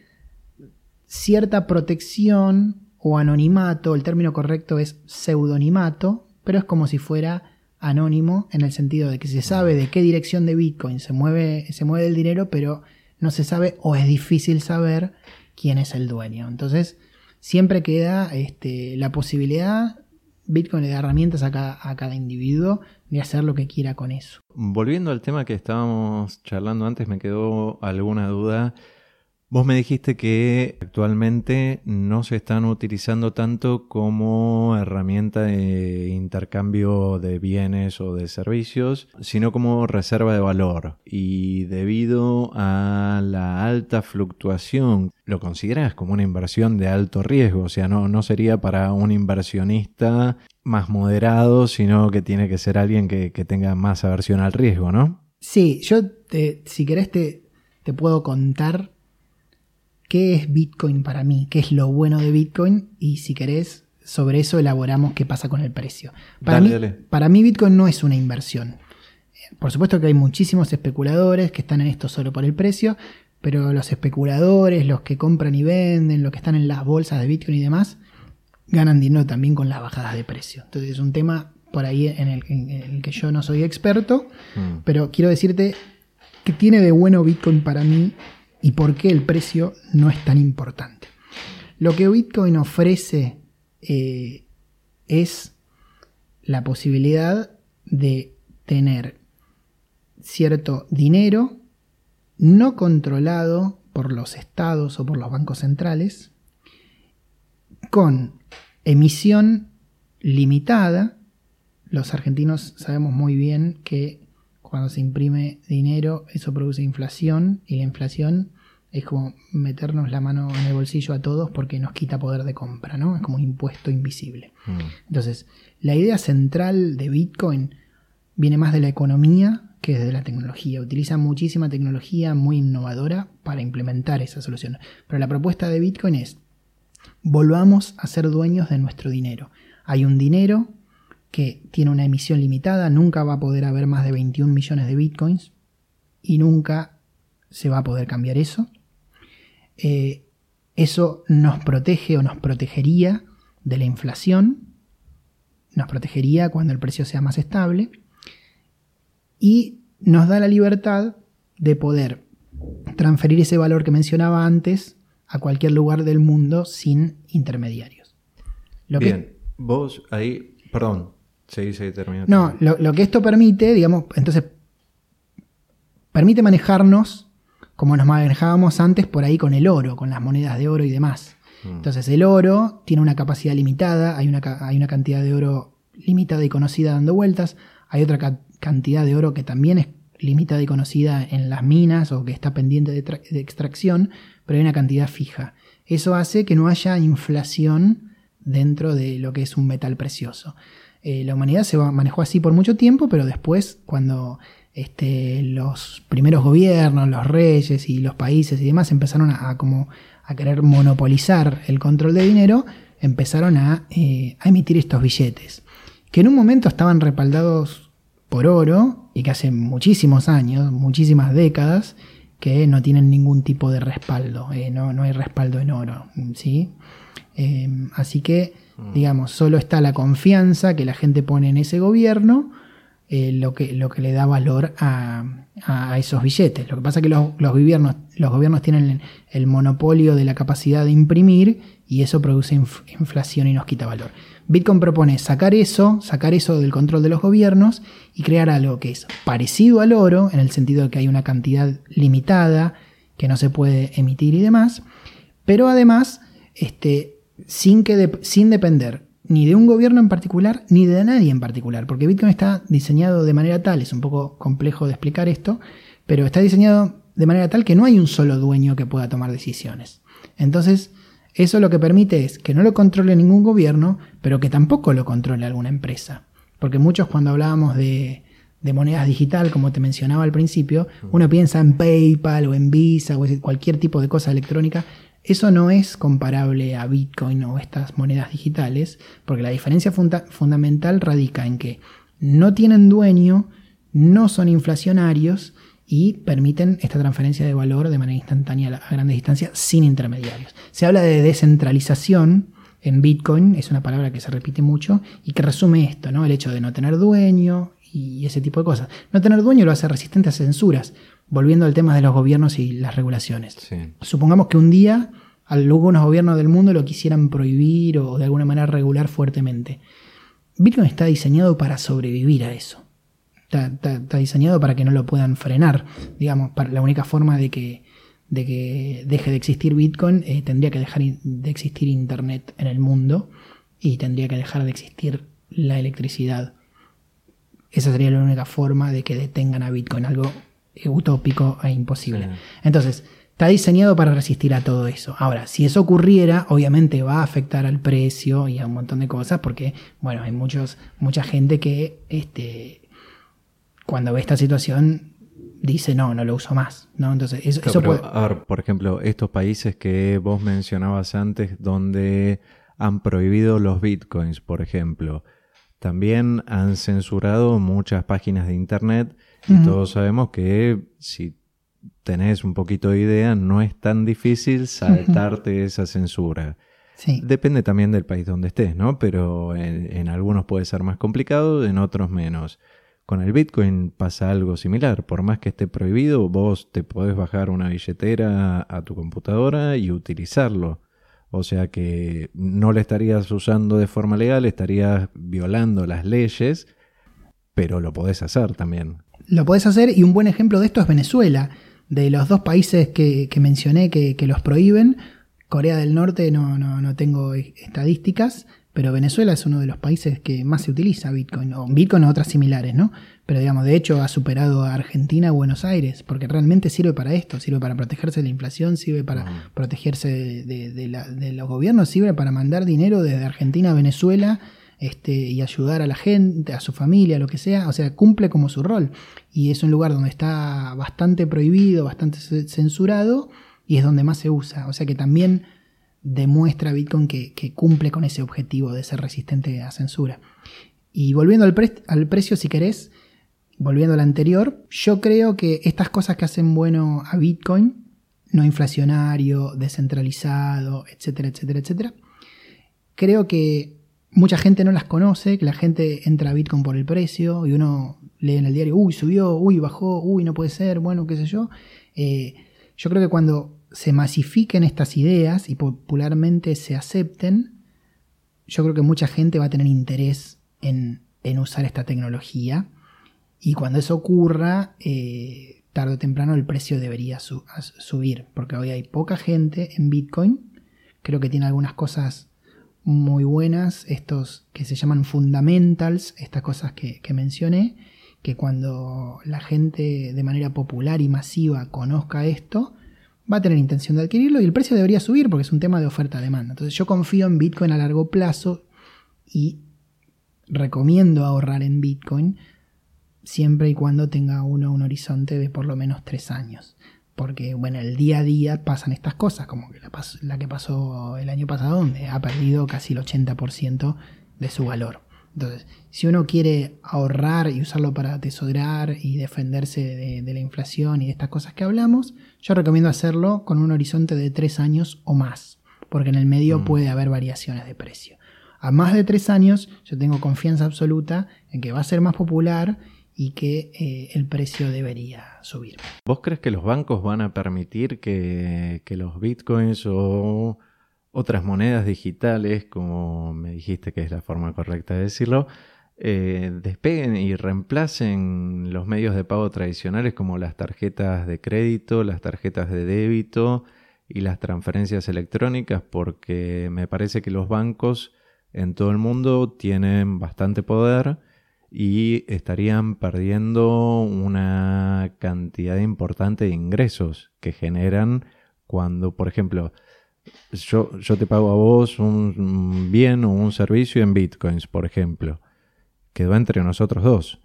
cierta protección o anonimato, el término correcto es pseudonimato, pero es como si fuera anónimo en el sentido de que se sabe de qué dirección de Bitcoin se mueve, se mueve el dinero, pero no se sabe o es difícil saber quién es el dueño. Entonces, siempre queda este, la posibilidad, Bitcoin le da herramientas a cada, a cada individuo de hacer lo que quiera con eso. Volviendo al tema que estábamos charlando antes, me quedó alguna duda. Vos me dijiste que actualmente no se están utilizando tanto como herramienta de intercambio de bienes o de servicios, sino como reserva de valor. Y debido a la alta fluctuación, ¿lo consideras como una inversión de alto riesgo? O sea, no, no sería para un inversionista más moderado, sino que tiene que ser alguien que, que tenga más aversión al riesgo, ¿no? Sí, yo te- si querés te, te puedo contar qué es Bitcoin para mí, qué es lo bueno de Bitcoin y si querés sobre eso elaboramos qué pasa con el precio. Para, Dale, mí, dale. para mí Bitcoin no es una inversión. Por supuesto que hay muchísimos especuladores que están en esto solo por el precio, pero los especuladores, los que compran y venden, los que están en las bolsas de Bitcoin y demás, ganan dinero también con las bajadas de precio. Entonces es un tema por ahí en el, en el que yo no soy experto, Mm. pero quiero decirte qué tiene de bueno Bitcoin para mí y por qué el precio no es tan importante. Lo que Bitcoin ofrece eh, es la posibilidad de tener cierto dinero no controlado por los estados o por los bancos centrales, con emisión limitada. Los argentinos sabemos muy bien que cuando se imprime dinero eso produce inflación y la inflación es como meternos la mano en el bolsillo a todos porque nos quita poder de compra, ¿no? Es como un impuesto invisible. Mm. Entonces, la idea central de Bitcoin viene más de la economía que de la tecnología. Utiliza muchísima tecnología muy innovadora para implementar esa solución. Pero la propuesta de Bitcoin es, volvamos a ser dueños de nuestro dinero. Hay un dinero que tiene una emisión limitada, nunca va a poder haber más de 21 millones de Bitcoins y nunca se va a poder cambiar eso. Eh, eso nos protege o nos protegería de la inflación, nos protegería cuando el precio sea más estable y nos da la libertad de poder transferir ese valor que mencionaba antes a cualquier lugar del mundo sin intermediarios. Lo que- Bien, vos ahí, perdón, seguí, seguí, termina. no, lo, lo que esto permite, digamos, entonces, permite manejarnos como nos manejábamos antes por ahí con el oro, con las monedas de oro y demás. Mm. Entonces, el oro tiene una capacidad limitada, hay una, hay una cantidad de oro limitada y conocida dando vueltas, hay otra ca- cantidad de oro que también es limitada y conocida en las minas o que está pendiente de, tra- de extracción, pero hay una cantidad fija. Eso hace que no haya inflación dentro de lo que es un metal precioso. Eh, la humanidad se manejó así por mucho tiempo, pero después, cuando este, los primeros gobiernos, los reyes y los países y demás empezaron a, a como a querer monopolizar el control de dinero, empezaron a, eh, a emitir estos billetes, que en un momento estaban respaldados por oro y que hace muchísimos años, muchísimas décadas, que no tienen ningún tipo de respaldo, eh, no, no hay respaldo en oro, ¿sí? Eh, así que, digamos, solo está la confianza que la gente pone en ese gobierno eh, lo, que, lo que le da valor a, a esos billetes. Lo que pasa es que los, los, gobiernos, los gobiernos tienen el monopolio de la capacidad de imprimir y eso produce inflación y nos quita valor. Bitcoin propone sacar eso, sacar eso del control de los gobiernos y crear algo que es parecido al oro, en el sentido de que hay una cantidad limitada que no se puede emitir y demás, pero además este, sin, que sin depender ni de un gobierno en particular ni de nadie en particular, porque Bitcoin está diseñado de manera tal, es un poco complejo de explicar esto, pero está diseñado de manera tal que no hay un solo dueño que pueda tomar decisiones. Entonces, eso lo que permite es que no lo controle ningún gobierno, pero que tampoco lo controle alguna empresa. Porque muchos cuando hablábamos de, de monedas digital, como te mencionaba al principio, uno piensa en PayPal o en Visa o cualquier tipo de cosa electrónica, eso no es comparable a Bitcoin o estas monedas digitales, porque la diferencia fundamental radica en que no tienen dueño, no son inflacionarios y permiten esta transferencia de valor de manera instantánea a grandes distancias sin intermediarios. Se habla de descentralización en Bitcoin, es una palabra que se repite mucho y que resume esto, ¿no? El hecho de no tener dueño y ese tipo de cosas. No tener dueño lo hace resistente a censuras, volviendo al tema de los gobiernos y las regulaciones. Supongamos que un día algunos gobiernos del mundo lo quisieran prohibir o de alguna manera regular fuertemente. Bitcoin está diseñado para sobrevivir a eso. Está, diseñado para que no lo puedan frenar. Digamos, para, la única forma de que, de que deje de existir Bitcoin eh, tendría que dejar de existir Internet en el mundo y tendría que dejar de existir la electricidad. Esa sería la única forma de que detengan a Bitcoin, algo utópico e imposible. Entonces, está diseñado para resistir a todo eso. Ahora, si eso ocurriera, obviamente va a afectar al precio y a un montón de cosas, porque, bueno, hay muchos, mucha gente que este, cuando ve esta situación dice no, no lo uso más. ¿no? Entonces, eso, puede... por ejemplo, estos países que vos mencionabas antes, donde han prohibido los bitcoins, por ejemplo, también han censurado muchas páginas de internet y todos sabemos que si tenés un poquito de idea, no es tan difícil saltarte esa censura. Sí. Depende también del país donde estés, ¿no? Pero en, algunos puede ser más complicado, en otros menos. Con el Bitcoin pasa algo similar. Por más que esté prohibido, vos te podés bajar una billetera a tu computadora y utilizarlo. O sea que no le estarías usando de forma legal, estarías violando las leyes, pero lo podés hacer también. Lo podés hacer y un buen ejemplo de esto es Venezuela. De los dos países que, mencioné que, que, los prohíben, Corea del Norte no, no, no tengo estadísticas, pero Venezuela es uno de los países que más se utiliza Bitcoin, o Bitcoin o otras similares, ¿no? Pero digamos, de hecho ha superado a Argentina Buenos Aires, porque realmente sirve para esto, sirve para protegerse de la inflación, sirve para protegerse de, los gobiernos, sirve para mandar dinero desde Argentina a Venezuela este, y ayudar a la gente, a su familia, lo que sea, o sea, cumple como su rol. Y es un lugar donde está bastante prohibido, bastante censurado, y es donde más se usa. O sea que también demuestra Bitcoin que, cumple con ese objetivo de ser resistente a censura. Y volviendo al, al precio, si querés, volviendo al anterior, yo creo que estas cosas que hacen bueno a Bitcoin, no inflacionario, descentralizado, etcétera, etcétera, etcétera, creo que mucha gente no las conoce, que la gente entra a Bitcoin por el precio y uno lee en el diario, uy, subió, uy, bajó, uy, no puede ser, bueno, qué sé yo. Eh, yo creo que cuando se masifiquen estas ideas y popularmente se acepten, yo creo que mucha gente va a tener interés en, usar esta tecnología. Y cuando eso ocurra, eh, tarde o temprano el precio debería subir, porque hoy hay poca gente en Bitcoin. Creo que tiene algunas cosas muy buenas, estos que se llaman fundamentals, estas cosas que, mencioné, que cuando la gente de manera popular y masiva conozca esto, va a tener intención de adquirirlo y el precio debería subir porque es un tema de oferta-demanda. Entonces yo confío en Bitcoin a largo plazo y recomiendo ahorrar en Bitcoin siempre y cuando tenga uno un horizonte de por lo menos tres años. Porque, bueno, el día a día pasan estas cosas, como la, la que pasó el año pasado, donde ha perdido casi el 80% de su valor. Entonces, si uno quiere ahorrar y usarlo para atesorar y defenderse de, la inflación y de estas cosas que hablamos, yo recomiendo hacerlo con un horizonte de tres años o más, porque en el medio mm. puede haber variaciones de precio. A más de tres años yo tengo confianza absoluta en que va a ser más popular y que eh, el precio debería subir. ¿Vos crees que los bancos van a permitir que, los bitcoins o otras monedas digitales, como me dijiste que es la forma correcta de decirlo, eh, despeguen y reemplacen los medios de pago tradicionales como las tarjetas de crédito, las tarjetas de débito y las transferencias electrónicas, porque me parece que los bancos en todo el mundo tienen bastante poder y estarían perdiendo una cantidad importante de ingresos que generan cuando, por ejemplo, yo, yo te pago a vos un bien o un servicio en bitcoins, por ejemplo quedó entre nosotros dos.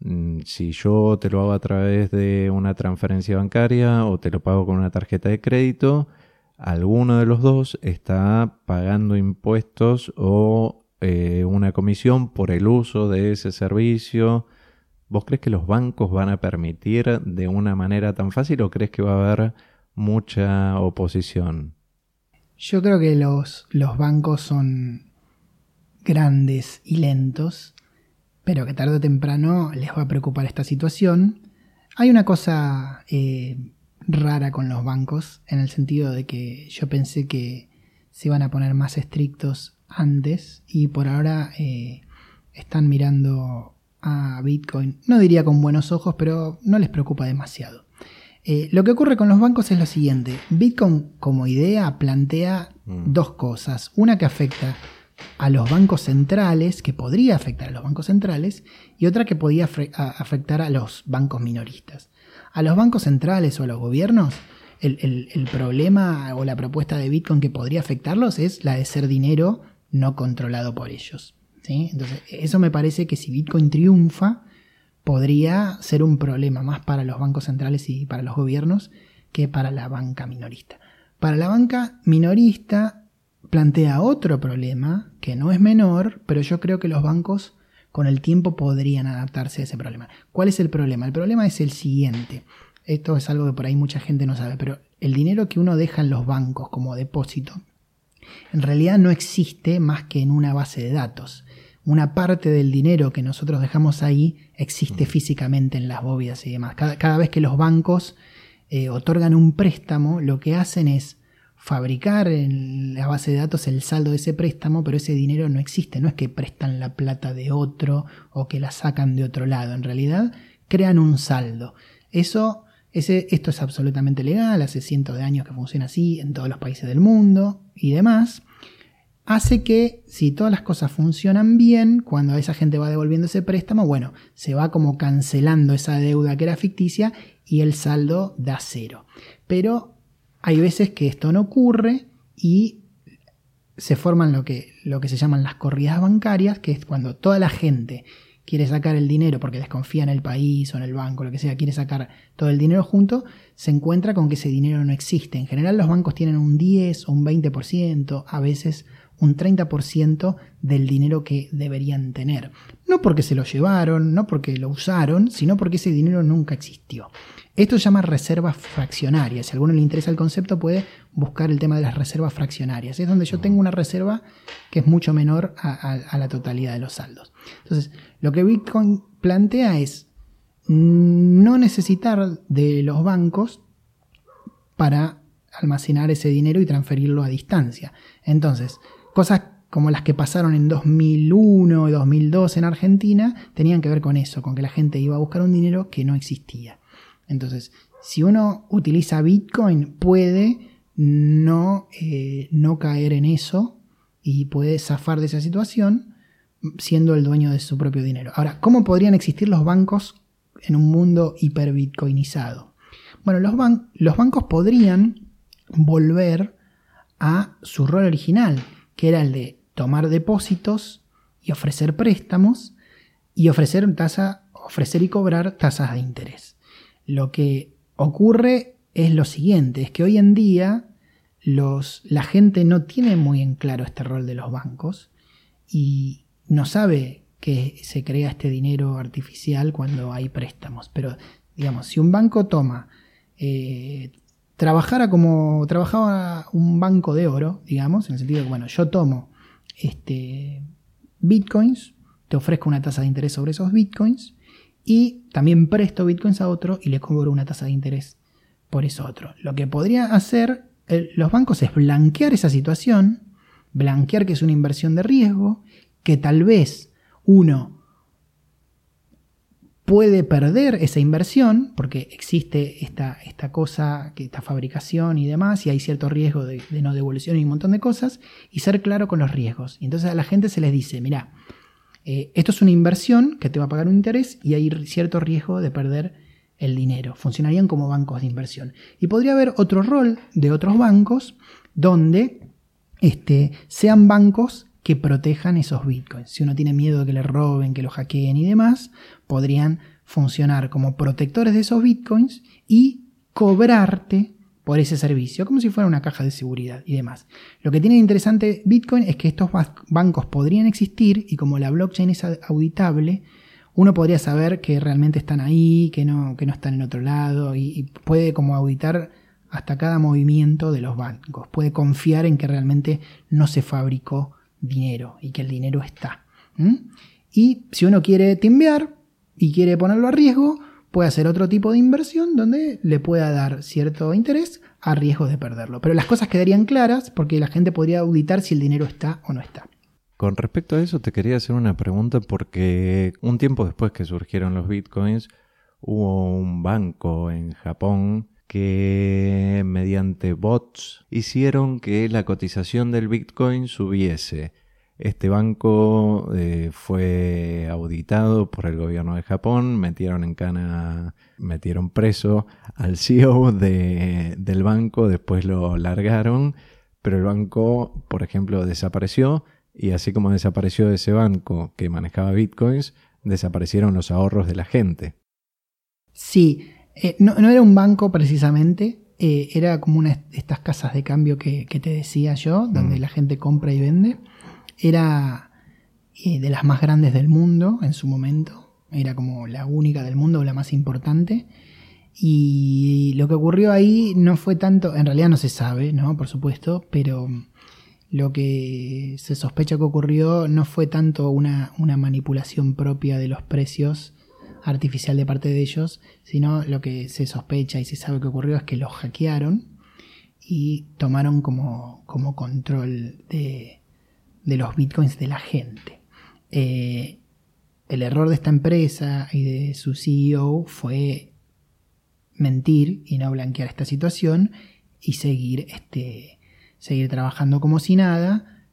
Mm, si yo te lo hago a través de una transferencia bancaria o te lo pago con una tarjeta de crédito, alguno de los dos está pagando impuestos o eh, una comisión por el uso de ese servicio. ¿Vos crees que los bancos van a permitir de una manera tan fácil o crees que va a haber mucha oposición? Yo creo que los, los bancos son grandes y lentos pero que tarde o temprano les va a preocupar esta situación. Hay una cosa eh, rara con los bancos, en el sentido de que yo pensé que se iban a poner más estrictos antes y por ahora eh, están mirando a Bitcoin, no diría con buenos ojos, pero no les preocupa demasiado. Eh, lo que ocurre con los bancos es lo siguiente, Bitcoin como idea plantea mm. dos cosas, una que afecta a los bancos centrales, que podría afectar a los bancos centrales, y otra que podía afectar a los bancos minoristas. A los bancos centrales o a los gobiernos, el, problema o la propuesta de Bitcoin que podría afectarlos es la de ser dinero no controlado por ellos. Entonces, eso me parece que si Bitcoin triunfa, podría ser un problema más para los bancos centrales y para los gobiernos que para la banca minorista. Para la banca minorista, plantea otro problema que no es menor, pero yo creo que los bancos con el tiempo podrían adaptarse a ese problema. ¿Cuál es el problema? El problema es el siguiente. Esto es algo que por ahí mucha gente no sabe, pero el dinero que uno deja en los bancos como depósito, en realidad no existe más que en una base de datos. Una parte del dinero que nosotros dejamos ahí existe físicamente en las bóvedas y demás. Cada, vez que los bancos eh, otorgan un préstamo, lo que hacen es fabricar en la base de datos el saldo de ese préstamo, pero ese dinero no existe, no es que prestan la plata de otro o que la sacan de otro lado, en realidad crean un saldo. Eso, esto es absolutamente legal, hace cientos de años que funciona así en todos los países del mundo y demás, hace que si todas las cosas funcionan bien, cuando esa gente va devolviendo ese préstamo, bueno, se va como cancelando esa deuda que era ficticia y el saldo da cero. Pero hay veces que esto no ocurre y se forman lo que, lo que se llaman las corridas bancarias, que es cuando toda la gente quiere sacar el dinero porque desconfía en el país o en el banco, lo que sea, quiere sacar todo el dinero junto, se encuentra con que ese dinero no existe. En general los bancos tienen un 10 o un 20%, a veces un 30% del dinero que deberían tener. No porque se lo llevaron, no porque lo usaron, sino porque ese dinero nunca existió. Esto se llama reservas fraccionarias. Si a alguno le interesa el concepto, puede buscar el tema de las reservas fraccionarias. Es donde yo tengo una reserva que es mucho menor a, la totalidad de los saldos. Entonces, lo que Bitcoin plantea es no necesitar de los bancos para almacenar ese dinero y transferirlo a distancia. Entonces, cosas como las que pasaron en 2001 y 2002 en Argentina tenían que ver con eso, con que la gente iba a buscar un dinero que no existía. Entonces, si uno utiliza Bitcoin, puede no, eh, no caer en eso y puede zafar de esa situación siendo el dueño de su propio dinero. Ahora, ¿cómo podrían existir los bancos en un mundo hiperbitcoinizado? Bueno, los, los bancos podrían volver a su rol original, que era el de tomar depósitos y ofrecer préstamos y ofrecer, tasa, ofrecer y cobrar tasas de interés. Lo que ocurre es lo siguiente, es que hoy en día los, la gente no tiene muy en claro este rol de los bancos y no sabe que se crea este dinero artificial cuando hay préstamos. Pero, digamos, si un banco toma, eh, trabajara como trabajaba un banco de oro, digamos, en el sentido de que, bueno, yo tomo este, bitcoins, te ofrezco una tasa de interés sobre esos bitcoins y también presto bitcoins a otro y le cobro una tasa de interés por eso otro. Lo que podría hacer los bancos es blanquear esa situación, blanquear que es una inversión de riesgo, que tal vez uno puede perder esa inversión, porque existe esta, esta cosa, esta fabricación y demás, y hay cierto riesgo de, no devolución y un montón de cosas, y ser claro con los riesgos. Entonces a la gente se les dice, mira, eh, esto es una inversión que te va a pagar un interés y hay cierto riesgo de perder el dinero. Funcionarían como bancos de inversión. Y podría haber otro rol de otros bancos donde este, sean bancos que protejan esos bitcoins. Si uno tiene miedo de que le roben, que lo hackeen y demás, podrían funcionar como protectores de esos bitcoins y cobrarte por ese servicio, como si fuera una caja de seguridad y demás. Lo que tiene de interesante Bitcoin es que estos bancos podrían existir y como la blockchain es auditable, uno podría saber que realmente están ahí, que no, que no están en otro lado y, puede como auditar hasta cada movimiento de los bancos. Puede confiar en que realmente no se fabricó dinero y que el dinero está. Y si uno quiere timbear y quiere ponerlo a riesgo, puede hacer otro tipo de inversión donde le pueda dar cierto interés a riesgo de perderlo. Pero las cosas quedarían claras porque la gente podría auditar si el dinero está o no está. Con respecto a eso te quería hacer una pregunta porque un tiempo después que surgieron los bitcoins hubo un banco en Japón que mediante bots hicieron que la cotización del bitcoin subiese este banco eh, fue auditado por el gobierno de Japón, metieron en cana, metieron preso al CEO del banco, después lo largaron, pero el banco, por ejemplo, desapareció y así como desapareció ese banco que manejaba bitcoins, desaparecieron los ahorros de la gente. Sí, eh, no, era un banco precisamente, eh, era como una de estas casas de cambio que, te decía yo, donde mm. la gente compra y vende era eh, de las más grandes del mundo en su momento, era como la única del mundo, la más importante. Y lo que ocurrió ahí no fue tanto, en realidad no se sabe, ¿no? Por supuesto, pero lo que se sospecha que ocurrió no fue tanto una, una manipulación propia de los precios artificial de parte de ellos, sino lo que se sospecha y se sabe que ocurrió es que los hackearon y tomaron como, como control de, de los bitcoins de la gente. Eh, el error de esta empresa y de su CEO fue mentir y no blanquear esta situación y seguir, este, seguir trabajando como si nada,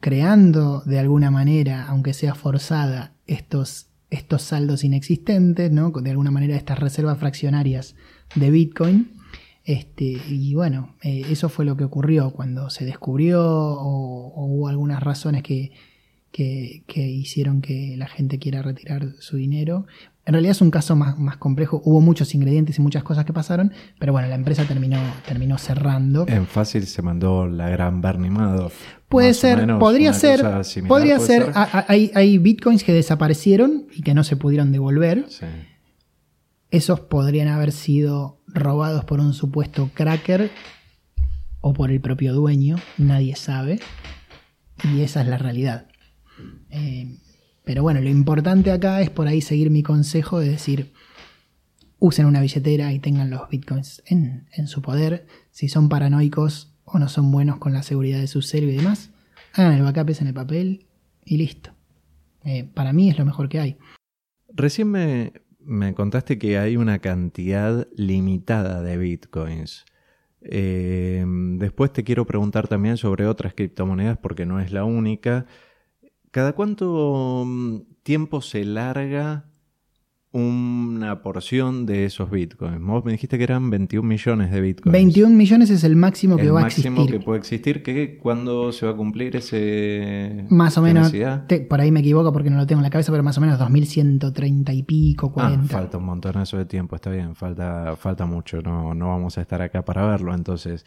creando de alguna manera, aunque sea forzada, estos, estos saldos inexistentes, ¿no? de alguna manera estas reservas fraccionarias de Bitcoin, este, y bueno, eh, eso fue lo que ocurrió cuando se descubrió o, hubo algunas razones que, hicieron que la gente quiera retirar su dinero. En realidad es un caso más, complejo, hubo muchos ingredientes y muchas cosas que pasaron, pero bueno, la empresa terminó, terminó cerrando. En fácil se mandó la gran Bernie Madoff. Puede ser, podría ser, podría ser, Hay, hay bitcoins que desaparecieron y que no se pudieron devolver. Sí esos podrían haber sido robados por un supuesto cracker o por el propio dueño, nadie sabe. Y esa es la realidad. Eh, pero bueno, lo importante acá es por ahí seguir mi consejo de decir, usen una billetera y tengan los bitcoins en, su poder. Si son paranoicos o no son buenos con la seguridad de su cerebro y demás, hagan el backup en el papel y listo. Eh, para mí es lo mejor que hay. Recién me, me contaste que hay una cantidad limitada de bitcoins. Eh, después te quiero preguntar también sobre otras criptomonedas porque no es la única. ¿Cada cuánto mm, tiempo se larga una porción de esos bitcoins. Vos me dijiste que eran 21 millones de bitcoins. 21 millones es el máximo que va a existir. El máximo que puede existir. ¿Qué, ¿Cuándo se va a cumplir ese...? Más o menos, por ahí me equivoco porque no lo tengo en la cabeza, pero más o menos 2130 y pico, 40. Ah, falta un montón eso de tiempo, está bien, falta, falta mucho, no, no vamos a estar acá para verlo. Entonces,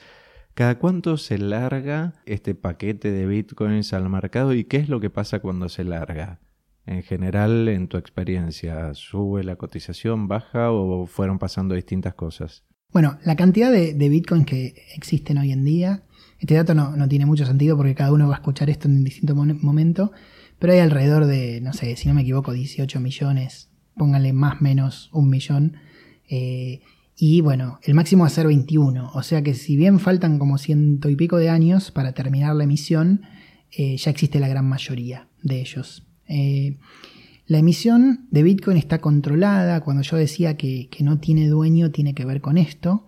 ¿cada cuánto se larga este paquete de bitcoins al mercado y qué es lo que pasa cuando se larga? En general, en tu experiencia, ¿sube la cotización, baja o fueron pasando distintas cosas? Bueno, la cantidad de, bitcoins que existen hoy en día, este dato no, tiene mucho sentido porque cada uno va a escuchar esto en un distinto momento, pero hay alrededor de, no sé, si no me equivoco, 18 millones pónganle más o menos un millón. Eh, y bueno, el máximo va a ser 21. O sea que si bien faltan como ciento y pico de años para terminar la emisión, eh, ya existe la gran mayoría de ellos. Eh, la emisión de Bitcoin está controlada. Cuando yo decía que, no tiene dueño, tiene que ver con esto.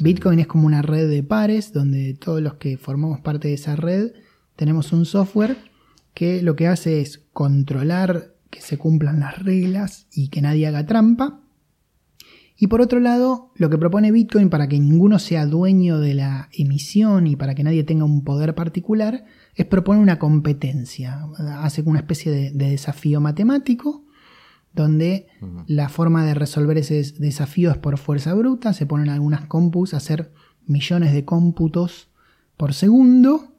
Bitcoin es como una red de pares donde todos los que formamos parte de esa red tenemos un software que lo que hace es controlar que se cumplan las reglas y que nadie haga trampa. Y por otro lado, lo que propone Bitcoin para que ninguno sea dueño de la emisión y para que nadie tenga un poder particular, es proponer una competencia. Hace una especie de, desafío matemático, donde la forma de resolver ese desafío es por fuerza bruta. Se ponen algunas compus a hacer millones de cómputos por segundo,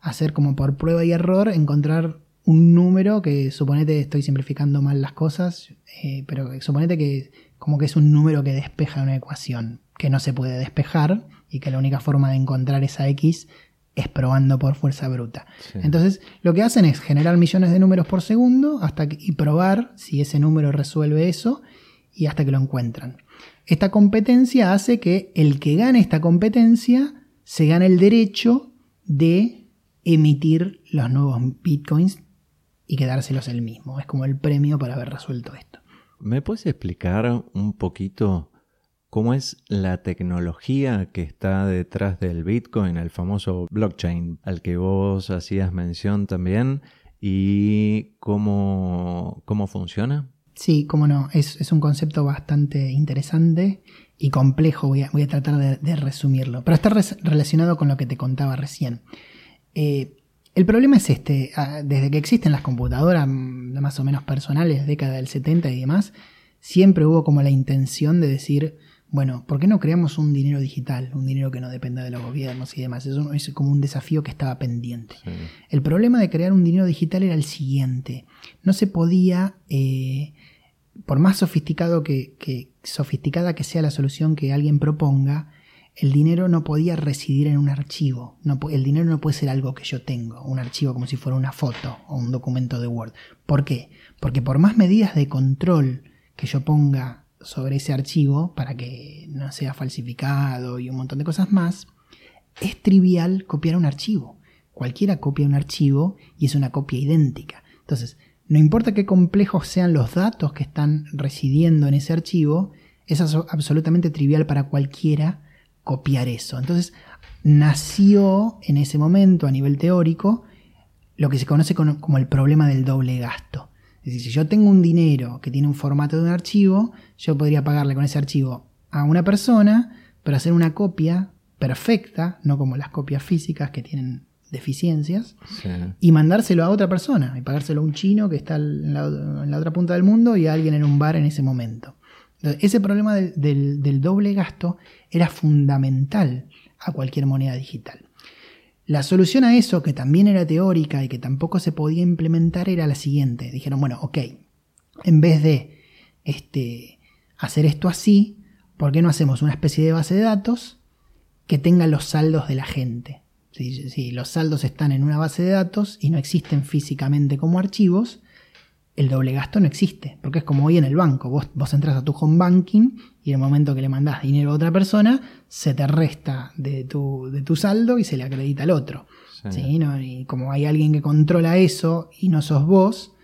hacer como por prueba y error, encontrar un número que suponete, estoy simplificando mal las cosas, eh, pero suponete que como que es un número que despeja una ecuación que no se puede despejar y que la única forma de encontrar esa X es probando por fuerza bruta. Entonces, lo que hacen es generar millones de números por segundo hasta y probar si ese número resuelve eso y hasta que lo encuentran. Esta competencia hace que el que gane esta competencia se gane el derecho de emitir los nuevos bitcoins y quedárselos el mismo. Es como el premio por haber resuelto esto. ¿Me puedes explicar un poquito cómo es la tecnología que está detrás del Bitcoin, el famoso blockchain al que vos hacías mención también, y cómo, cómo funciona? Sí, cómo no, es, un concepto bastante interesante y complejo, voy a, tratar de, resumirlo, pero está relacionado con lo que te contaba recién. Eh, el problema es este, ah, desde que existen las computadoras mm, más o menos personales, década del 70 y demás, siempre hubo como la intención de decir, bueno, ¿por qué no creamos un dinero digital? Un dinero que no dependa de los gobiernos y demás. Eso es como un desafío que estaba pendiente. El problema de crear un dinero digital era el siguiente. No se podía, eh, por más sofisticado que, sofisticada que sea la solución que alguien proponga, el dinero no podía residir en un archivo. El dinero no puede ser algo que yo tengo, un archivo como si fuera una foto o un documento de Word. ¿Por qué? Porque por más medidas de control que yo ponga sobre ese archivo para que no sea falsificado y un montón de cosas más, es trivial copiar un archivo. Cualquiera copia un archivo y es una copia idéntica. Entonces, no importa qué complejos sean los datos que están residiendo en ese archivo, es absolutamente trivial para cualquiera copiar eso. Entonces nació en ese momento a nivel teórico lo que se conoce como el problema del doble gasto. Es decir, si yo tengo un dinero que tiene un formato de un archivo, yo podría pagarle con ese archivo a una persona, pero hacer una copia perfecta, no como las copias físicas que tienen deficiencias, y mandárselo a otra persona, y pagárselo a un chino que está en la, otra punta del mundo y a alguien en un bar en ese momento. Ese problema del doble gasto era fundamental a cualquier moneda digital. La solución a eso, que también era teórica y que tampoco se podía implementar, era la siguiente. Dijeron, bueno, ok, en vez de este, hacer esto así, ¿por qué no hacemos una especie de base de datos que tenga los saldos de la gente? Si, los saldos están en una base de datos y no existen físicamente como archivos, el doble gasto no existe, porque es como hoy en el banco, vos, vos entras a tu home banking y en el momento que le mandás dinero a otra persona, se te resta de tu, de tu saldo y se le acredita al otro. Y como hay alguien que controla eso y no sos vos,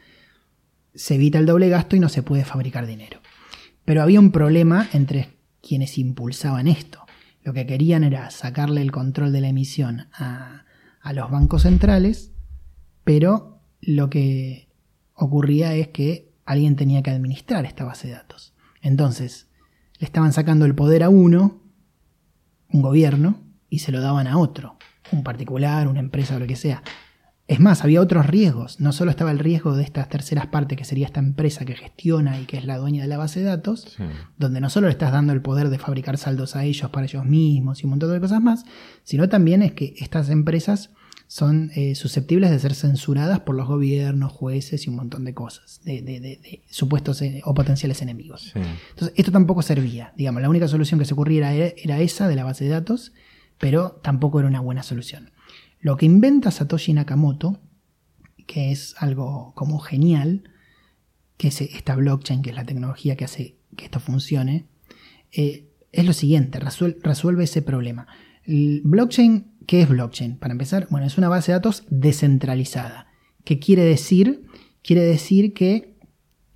se evita el doble gasto y no se puede fabricar dinero. Pero había un problema entre quienes impulsaban esto. Lo que querían era sacarle el control de la emisión a, a los bancos centrales, pero lo que ocurría es que alguien tenía que administrar esta base de datos. Entonces, le estaban sacando el poder a uno, un gobierno, y se lo daban a otro, un particular, una empresa o lo que sea. Es más, había otros riesgos. No solo estaba el riesgo de estas terceras partes, que sería esta empresa que gestiona y que es la dueña de la base de datos, donde no solo le estás dando el poder de fabricar saldos a ellos para ellos mismos y un montón de cosas más, sino también es que estas empresas son eh, susceptibles de ser censuradas por los gobiernos, jueces y un montón de cosas, de, supuestos eh, o potenciales enemigos. Entonces, esto tampoco servía. Digamos, la única solución que se ocurría era, esa de la base de datos, pero tampoco era una buena solución. Lo que inventa Satoshi Nakamoto, que es algo como genial, que es esta blockchain, que es la tecnología que hace que esto funcione, eh, es lo siguiente, resuelve, ese problema. El blockchain, ¿qué es blockchain? Para empezar, bueno, es una base de datos descentralizada. ¿Qué quiere decir? Quiere decir que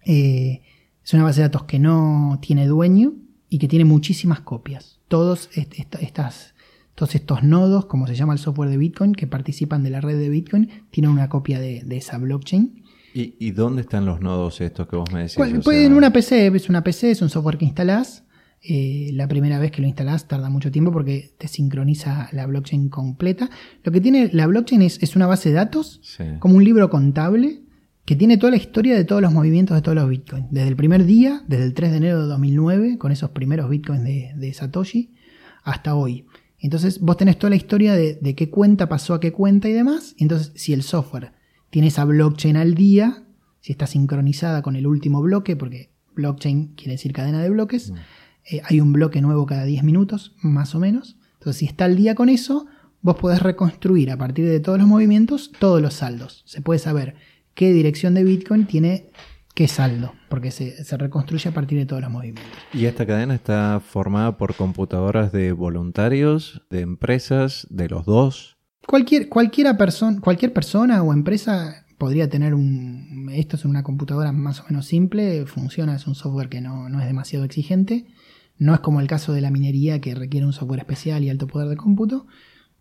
eh, es una base de datos que no tiene dueño y que tiene muchísimas copias. Todos, estas, todos estos nodos, como se llama el software de Bitcoin, que participan de la red de Bitcoin, tienen una copia de, esa blockchain. ¿Y, dónde están los nodos estos que vos me decís? en una PC, es una PC, es un software que instalás eh, la primera vez que lo instalás tarda mucho tiempo porque te sincroniza la blockchain completa. Lo que tiene la blockchain es, una base de datos, como un libro contable, que tiene toda la historia de todos los movimientos de todos los bitcoins. Desde el primer día, desde el 3 de enero de 2009, con esos primeros bitcoins de, Satoshi, hasta hoy. Entonces vos tenés toda la historia de, de, qué cuenta pasó a qué cuenta y demás. Entonces, si el software tiene esa blockchain al día, si está sincronizada con el último bloque, porque blockchain quiere decir cadena de bloques, mm. Eh, hay un bloque nuevo cada 10 minutos, más o menos. Entonces, si está al día con eso, vos podés reconstruir a partir de todos los movimientos todos los saldos. Se puede saber qué dirección de Bitcoin tiene qué saldo, porque se, reconstruye a partir de todos los movimientos. ¿Y esta cadena está formada por computadoras de voluntarios, de empresas, de los dos? Cualquier, cualquiera cualquier persona o empresa podría tener un... Esto es una computadora más o menos simple, funciona, es un software que no, no es demasiado exigente no es como el caso de la minería que requiere un software especial y alto poder de cómputo.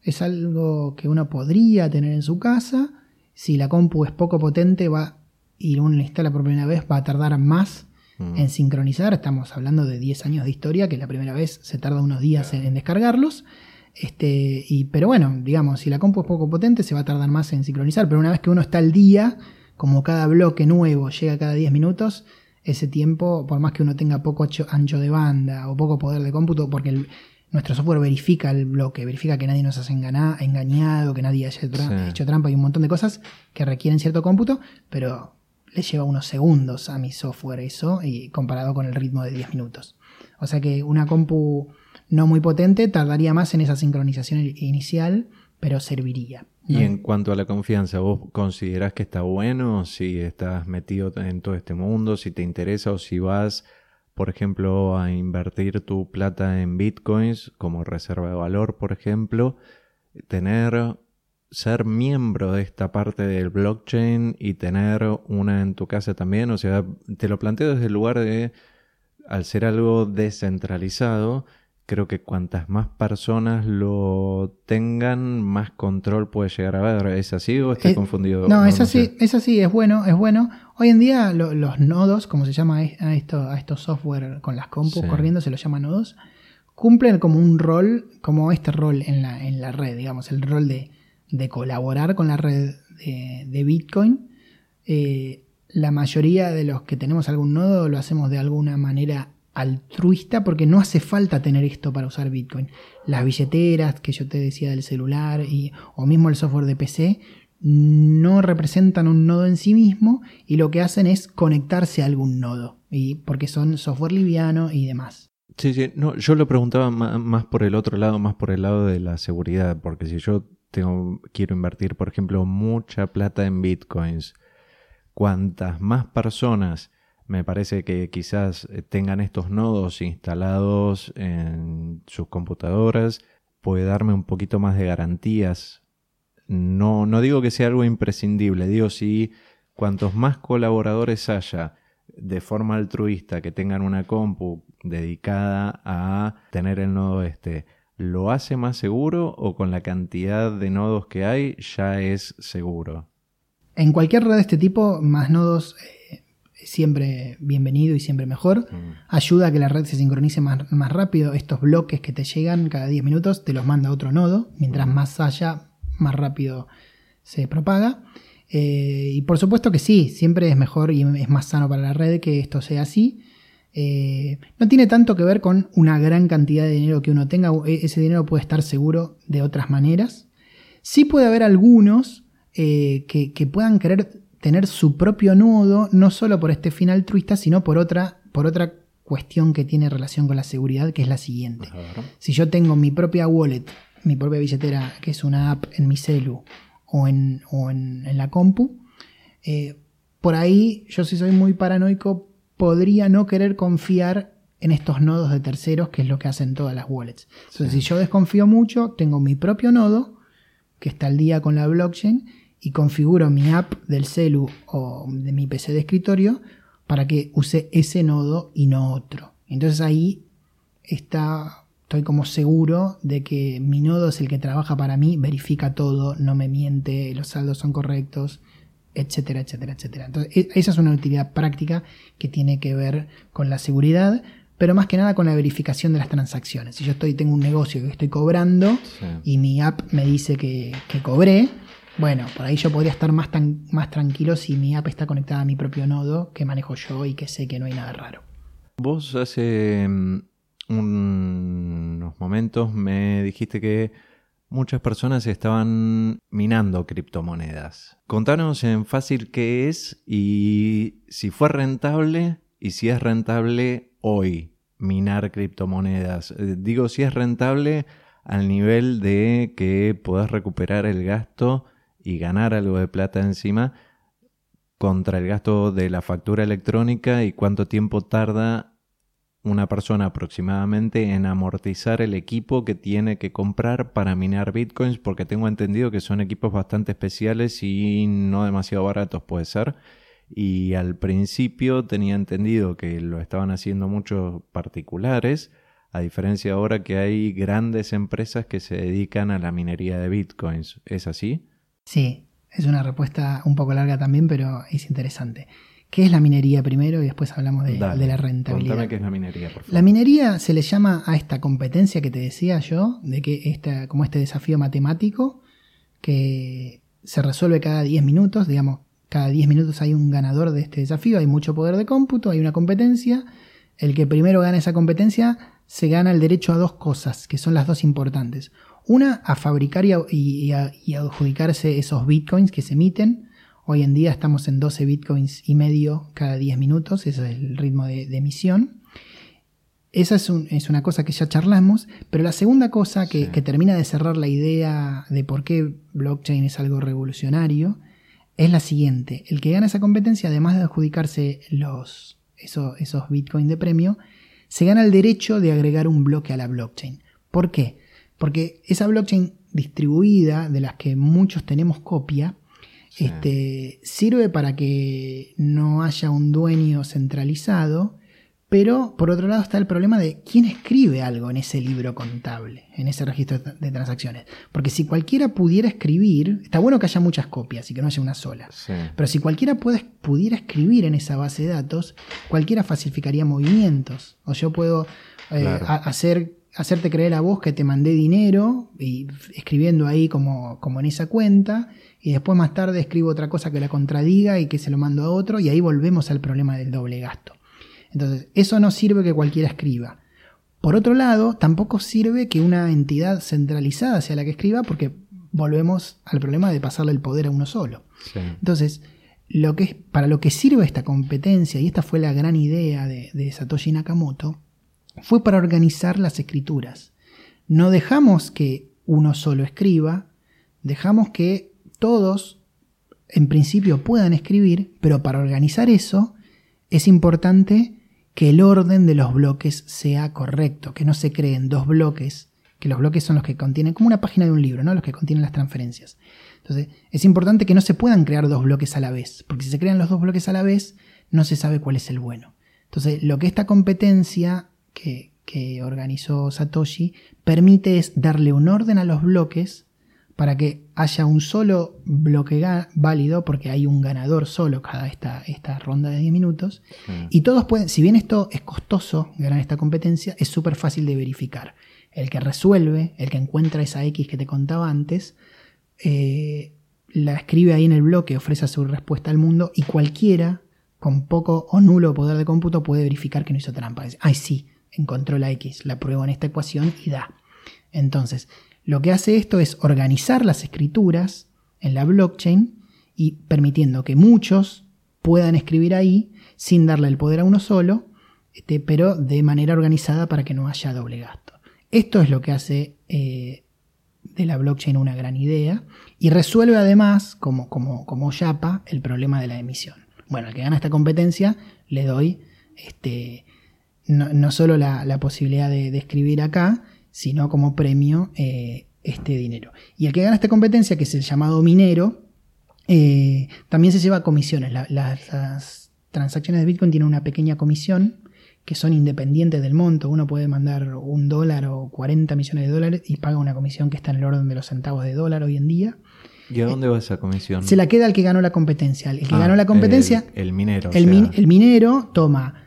Es algo que uno podría tener en su casa. Si la compu es poco potente va, y uno la instala por primera vez, va a tardar más mm. en sincronizar. Estamos hablando de 10 años de historia, que la primera vez se tarda unos días en, descargarlos. Este, y, pero bueno, digamos, si la compu es poco potente, se va a tardar más en sincronizar. Pero una vez que uno está al día, como cada bloque nuevo llega cada 10 minutos, ese tiempo, por más que uno tenga poco ancho de banda o poco poder de cómputo, porque nuestro software verifica el bloque, verifica que nadie nos haya engañado, que nadie haya hecho trampa y un montón de cosas que requieren cierto cómputo, pero le lleva unos segundos a mi software eso, y comparado con el ritmo de 10 minutos. O sea que una compu no muy potente tardaría más en esa sincronización inicial, pero serviría. Y en cuanto a la confianza, ¿vos considerás que está bueno si estás metido en todo este mundo, si te interesa o si vas, por ejemplo, a invertir tu plata en bitcoins como reserva de valor, por ejemplo, tener, ser miembro de esta parte del blockchain y tener una en tu casa también? O sea, te lo planteo desde el lugar de, al ser algo descentralizado, creo que cuantas más personas lo tengan, más control puede llegar a haber. ¿Es así o estoy eh, confundido? No, es así, es así, es bueno, es bueno. Hoy en día los nodos, como se llama a, esto, a estos software con las compus corriendo, se los llama nodos, cumplen como un rol, como este rol en la, en la red, digamos, el rol de, de colaborar con la red de, Bitcoin. Eh, la mayoría de los que tenemos algún nodo lo hacemos de alguna manera altruista porque no hace falta tener esto para usar Bitcoin. Las billeteras que yo te decía del celular y, o mismo el software de PC no representan un nodo en sí mismo y lo que hacen es conectarse a algún nodo y porque son software liviano y demás. Sí, sí, no, yo lo preguntaba más por el otro lado, más por el lado de la seguridad, porque si yo tengo, quiero invertir, por ejemplo, mucha plata en bitcoins, cuantas más personas me parece que quizás eh, tengan estos nodos instalados en sus computadoras puede darme un poquito más de garantías. No, no digo que sea algo imprescindible, digo si cuantos más colaboradores haya de forma altruista que tengan una compu dedicada a tener el nodo este, ¿lo hace más seguro o con la cantidad de nodos que hay ya es seguro? En cualquier red de este tipo, más nodos eh, siempre bienvenido y siempre mejor. Mm. Ayuda a que la red se sincronice más, rápido. Estos bloques que te llegan cada 10 minutos te los manda otro nodo. Mientras mm. más haya, más rápido se propaga. Eh, y por supuesto que sí, siempre es mejor y es más sano para la red que esto sea así. Eh, no tiene tanto que ver con una gran cantidad de dinero que uno tenga. E, ese dinero puede estar seguro de otras maneras. Sí puede haber algunos eh, que, que puedan querer tener su propio nodo, no solo por este fin altruista, sino por otra, por otra cuestión que tiene relación con la seguridad, que es la siguiente. Si yo tengo mi propia wallet, mi propia billetera, que es una app en mi celu o en, en, la compu, eh, por ahí, yo si soy muy paranoico, podría no querer confiar en estos nodos de terceros, que es lo que hacen todas las wallets. Entonces, si yo desconfío mucho, tengo mi propio nodo, que está al día con la blockchain, y configuro mi app del celu o de mi PC de escritorio para que use ese nodo y no otro. Entonces ahí está, estoy como seguro de que mi nodo es el que trabaja para mí, verifica todo, no me miente, los saldos son correctos, etcétera, etcétera, etcétera. Entonces, e, esa es una utilidad práctica que tiene que ver con la seguridad, pero más que nada con la verificación de las transacciones. Si yo estoy, tengo un negocio que estoy cobrando y mi app me dice que, cobré, bueno, por ahí yo podría estar más, tan, más tranquilo si mi app está conectada a mi propio nodo que manejo yo y que sé que no hay nada raro. Vos hace mm, unos momentos me dijiste que muchas personas estaban minando criptomonedas. Contanos en fácil qué es y si fue rentable y si es rentable hoy minar criptomonedas. Eh, digo, si es rentable al nivel de que puedas recuperar el gasto y ganar algo de plata encima contra el gasto de la factura electrónica y cuánto tiempo tarda una persona aproximadamente en amortizar el equipo que tiene que comprar para minar bitcoins, porque tengo entendido que son equipos bastante especiales y no demasiado baratos puede ser. Y al principio tenía entendido que lo estaban haciendo muchos particulares, a diferencia ahora que hay grandes empresas que se dedican a la minería de bitcoins. ¿Es así? Sí, es una respuesta un poco larga también, pero es interesante. ¿Qué es la minería primero y después hablamos de, la rentabilidad? qué es la minería, por favor. La minería se le llama a esta competencia que te decía yo, de que esta, como este desafío matemático que se resuelve cada 10 minutos, digamos, cada 10 minutos hay un ganador de este desafío, hay mucho poder de cómputo, hay una competencia, el que primero gana esa competencia se gana el derecho a dos cosas, que son las dos importantes. Una, a fabricar y, y adjudicarse esos bitcoins que se emiten, Hoy en día estamos en 12 bitcoins y medio cada 10 minutos, ese es el ritmo de, emisión. Esa es, una cosa que ya charlamos, pero la segunda cosa que, termina de cerrar la idea de por qué blockchain es algo revolucionario es la siguiente. El que gana esa competencia, además de adjudicarse los, esos, esos bitcoins de premio, se gana el derecho de agregar un bloque a la blockchain. ¿Por qué? Porque esa blockchain distribuida, de las que muchos tenemos copia, este, sirve para que no haya un dueño centralizado, pero por otro lado está el problema de quién escribe algo en ese libro contable, en ese registro de transacciones. Porque si cualquiera pudiera escribir, está bueno que haya muchas copias y que no haya una sola. Pero si cualquiera pudiera escribir en esa base de datos, cualquiera falsificaría movimientos. O yo puedo eh, hacer hacerte creer a vos que te mandé dinero y escribiendo ahí como, como en esa cuenta y después más tarde escribo otra cosa que la contradiga y que se lo mando a otro y ahí volvemos al problema del doble gasto. Entonces, eso no sirve que cualquiera escriba. Por otro lado, tampoco sirve que una entidad centralizada sea la que escriba porque volvemos al problema de pasarle el poder a uno solo. Entonces, lo que, para lo que sirve esta competencia, y esta fue la gran idea de, de Satoshi Nakamoto, fue para organizar las escrituras. No dejamos que uno solo escriba, dejamos que todos en principio puedan escribir, pero para organizar eso es importante que el orden de los bloques sea correcto, que no se creen dos bloques, que los bloques son los que contienen, como una página de un libro, ¿no? los que contienen las transferencias. Entonces, es importante que no se puedan crear dos bloques a la vez, porque si se crean los dos bloques a la vez, no se sabe cuál es el bueno. Entonces, lo que esta competencia que, que organizó Satoshi permite es darle un orden a los bloques para que haya un solo bloque válido, porque hay un ganador solo cada esta, esta ronda de 10 minutos. Y todos pueden, si bien esto es costoso, ganar esta competencia, es súper fácil de verificar. El que resuelve, el que encuentra esa X que te contaba antes, eh, la escribe ahí en el bloque, ofrece su respuesta al mundo y cualquiera con poco o nulo poder de cómputo puede verificar que no hizo trampa. ay, sí, encontró la X, la pruebo en esta ecuación y da. Entonces, lo que hace esto es organizar las escrituras en la blockchain y permitiendo que muchos puedan escribir ahí sin darle el poder a uno solo, este, pero de manera organizada para que no haya doble gasto. Esto es lo que hace eh, de la blockchain una gran idea y resuelve además, como, como, como Yapa, el problema de la emisión. Bueno, al que gana esta competencia le doy este, no, no solo la, la posibilidad de, de, escribir acá, sino como premio eh, este dinero. Y el que gana esta competencia, que es el llamado minero, eh, también se lleva comisiones. La, la, las transacciones de Bitcoin tienen una pequeña comisión que son independientes del monto. Uno puede mandar un dólar o 40 millones de dólares y paga una comisión que está en el orden de los centavos de dólar hoy en día. ¿Y a dónde va esa comisión? Se la queda al que ganó la competencia. El que ah, ganó la competencia. El, el minero. El, o sea. min, el, minero toma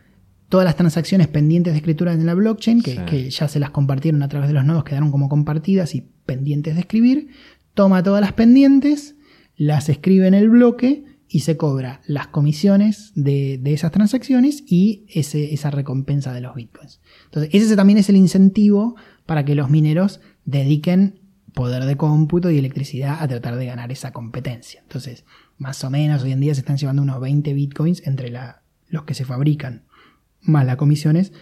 todas las transacciones pendientes de escritura en la blockchain, que, sí. que, ya se las compartieron a través de los nodos, quedaron como compartidas y pendientes de escribir. Toma todas las pendientes, las escribe en el bloque y se cobra las comisiones de, de esas transacciones y ese, esa recompensa de los bitcoins. Entonces, ese también es el incentivo para que los mineros dediquen poder de cómputo y electricidad a tratar de ganar esa competencia. Entonces, más o menos hoy en día se están llevando unos 20 bitcoins entre la, los que se fabrican más las comisiones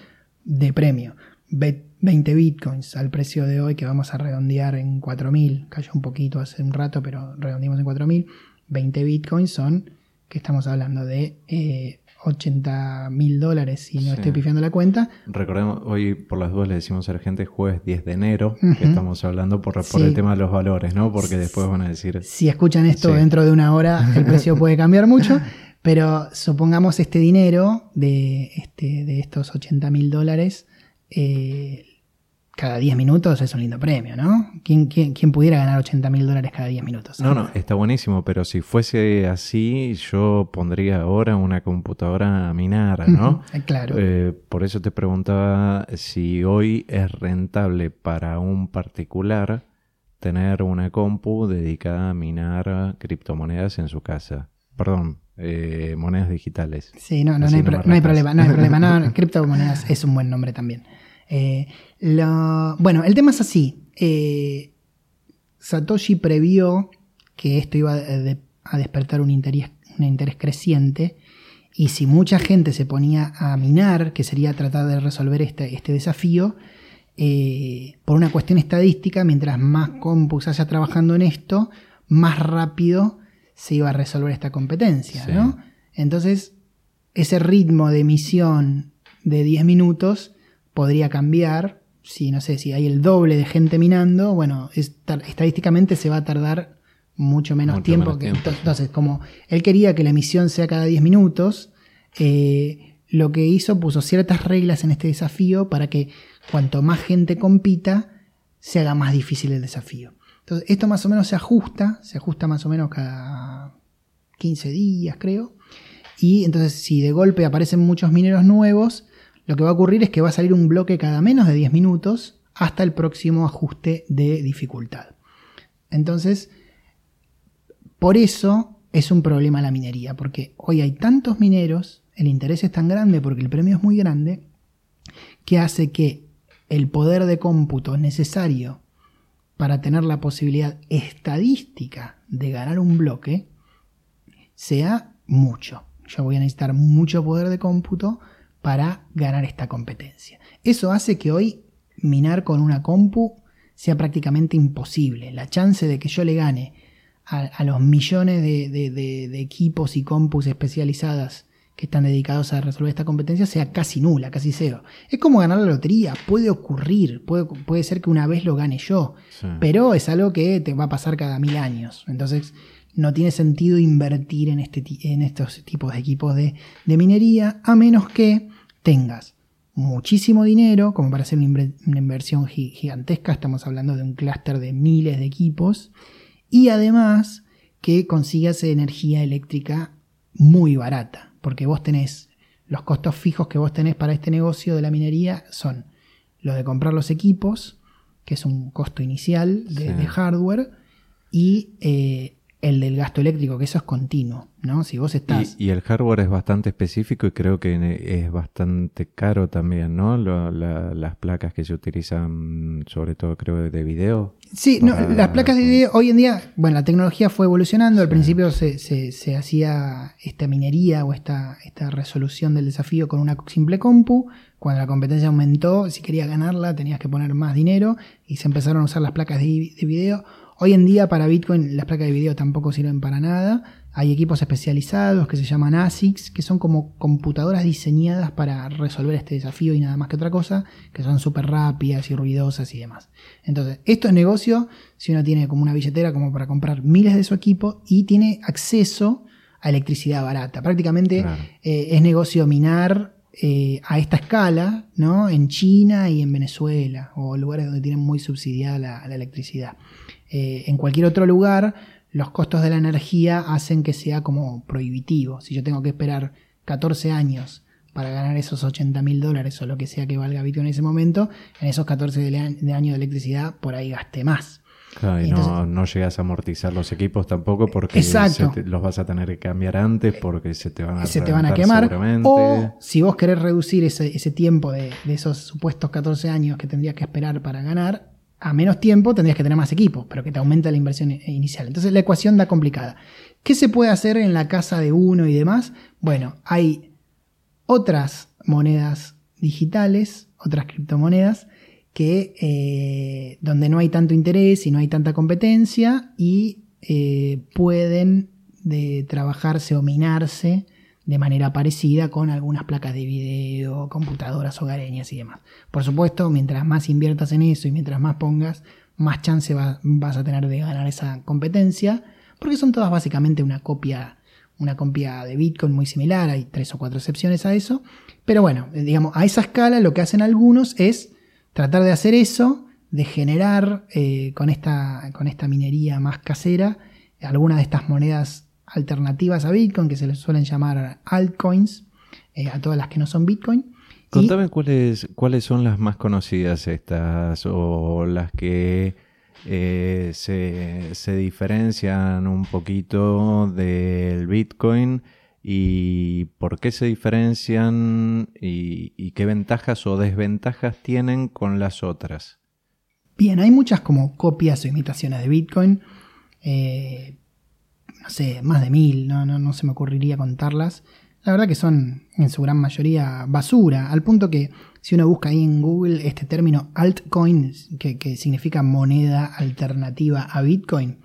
de premio. 20 bitcoins al precio de hoy que vamos a redondear en 4.000, cayó un poquito hace un rato, pero redondeamos en 4.000. 20 bitcoins son, que estamos hablando de eh, 80 mil dólares si no sí. estoy pifiando la cuenta. Recordemos, hoy por las dudas le decimos a la gente jueves 10 de enero, uh -huh. que estamos hablando por, por sí. el tema de los valores, ¿no? Porque después van a decir... Si escuchan esto sí. dentro de una hora, el precio puede cambiar mucho, pero supongamos este dinero de, este, de estos 80 mil dólares, eh, cada 10 minutos es un lindo premio, ¿no? ¿Quién, quién, quién pudiera ganar 80 mil dólares cada 10 minutos? No, no, está buenísimo, pero si fuese así, yo pondría ahora una computadora a minar, ¿no? claro. Eh, por eso te preguntaba si hoy es rentable para un particular tener una compu dedicada a minar criptomonedas en su casa. Perdón, eh, monedas digitales. Sí, no, no, no, hay, no, no hay, problema, no hay problema. No, criptomonedas es un buen nombre también. Eh, lo, bueno, el tema es así. Eh, Satoshi previó que esto iba a, de, a despertar un interés, un interés, creciente y si mucha gente se ponía a minar, que sería tratar de resolver este, este desafío, eh, por una cuestión estadística, mientras más compus haya trabajando en esto, más rápido se iba a resolver esta competencia, sí. ¿no? Entonces, ese ritmo de emisión de 10 minutos podría cambiar. Si no sé, si hay el doble de gente minando, bueno, estadísticamente se va a tardar mucho menos mucho tiempo. Menos que, tiempo. Entonces, como él quería que la emisión sea cada 10 minutos, eh, lo que hizo puso ciertas reglas en este desafío para que cuanto más gente compita, se haga más difícil el desafío. Entonces, esto más o menos se ajusta, se ajusta más o menos cada 15 días, creo. Y entonces, si de golpe aparecen muchos mineros nuevos, lo que va a ocurrir es que va a salir un bloque cada menos de 10 minutos hasta el próximo ajuste de dificultad. Entonces, por eso es un problema la minería, porque hoy hay tantos mineros, el interés es tan grande porque el premio es muy grande, que hace que el poder de cómputo necesario para tener la posibilidad estadística de ganar un bloque sea mucho. Yo voy a necesitar mucho poder de cómputo para ganar esta competencia. Eso hace que hoy minar con una compu sea prácticamente imposible. La chance de que yo le gane a, los millones de, de, de, de, equipos y compus especializadas que están dedicados a resolver esta competencia sea casi nula, casi cero. Es como ganar la lotería, puede ocurrir, puede, puede ser que una vez lo gane yo, sí. pero es algo que te va a pasar cada mil años. Entonces, no tiene sentido invertir en, este, en estos tipos de equipos de, de, minería, a menos que tengas muchísimo dinero, como para hacer una, una inversión gigantesca, estamos hablando de un clúster de miles de equipos, y además que consigas energía eléctrica muy barata, porque vos tenés los costos fijos que vos tenés para este negocio de la minería son los de comprar los equipos, que es un costo inicial de, sí. de hardware, y eh, el del gasto eléctrico, que eso es continuo, ¿no? Si vos estás... Y, y, el hardware es bastante específico y creo que es bastante caro también, ¿no? La, las placas que se utilizan, sobre todo creo de video. Sí, para... no, las placas de video, hoy en día, bueno, la tecnología fue evolucionando, al principio se, se, se, hacía esta minería o esta, esta resolución del desafío con una simple compu, cuando la competencia aumentó, si querías ganarla tenías que poner más dinero y se empezaron a usar las placas de, de video Hoy en día para Bitcoin las placas de video tampoco sirven para nada, Hay equipos especializados que se llaman ASICs, que son como computadoras diseñadas para resolver este desafío y nada más que otra cosa, que son súper rápidas y ruidosas y demás. Entonces, esto es negocio si uno tiene como una billetera como para comprar miles de su equipo y tiene acceso a electricidad barata. Prácticamente eh, es negocio minar eh, a esta escala, ¿no? En China y en Venezuela, o lugares donde tienen muy subsidiada la, electricidad. Eh, en cualquier otro lugar, los costos de la energía hacen que sea como prohibitivo. Si yo tengo que esperar 14 años para ganar esos 80 mil dólares o lo que sea que valga Bitcoin en ese momento, en esos 14 de, años de electricidad por ahí gaste más. Claro, y, no, llegas a amortizar los equipos tampoco porque los vas a tener que cambiar antes porque se te van a, se te van a quemar. O si vos querés reducir ese, tiempo de, de, esos supuestos 14 años que tendrías que esperar para ganar, a menos tiempo tendrías que tener más equipos, pero que te aumenta la inversión inicial. Entonces la ecuación da complicada. ¿Qué se puede hacer en la casa de uno y demás? Bueno, hay otras monedas digitales, otras criptomonedas, que eh, donde no hay tanto interés y no hay tanta competencia y eh, pueden de trabajarse o minarse de manera parecida con algunas placas de video, computadoras hogareñas y demás. Por supuesto, mientras más inviertas en eso y mientras más pongas, más chance vas a tener de ganar esa competencia, porque son todas básicamente una copia, una copia de Bitcoin muy similar, hay tres o cuatro excepciones a eso, pero bueno, digamos, a esa escala lo que hacen algunos es tratar de hacer eso, de generar eh, con, esta, con esta minería más casera algunas de estas monedas alternativas a Bitcoin, que se les suelen llamar altcoins, eh, a todas las que no son Bitcoin. Contame cuáles, cuáles son las más conocidas estas o las que eh, se, diferencian un poquito del Bitcoin y por qué se diferencian y, qué ventajas o desventajas tienen con las otras. Bien, hay muchas como copias o imitaciones de Bitcoin. Eh, no sé, más de mil, no, no, no se me ocurriría contarlas. La verdad que son en su gran mayoría basura, al punto que si uno busca ahí en Google este término altcoin, que, significa moneda alternativa a Bitcoin,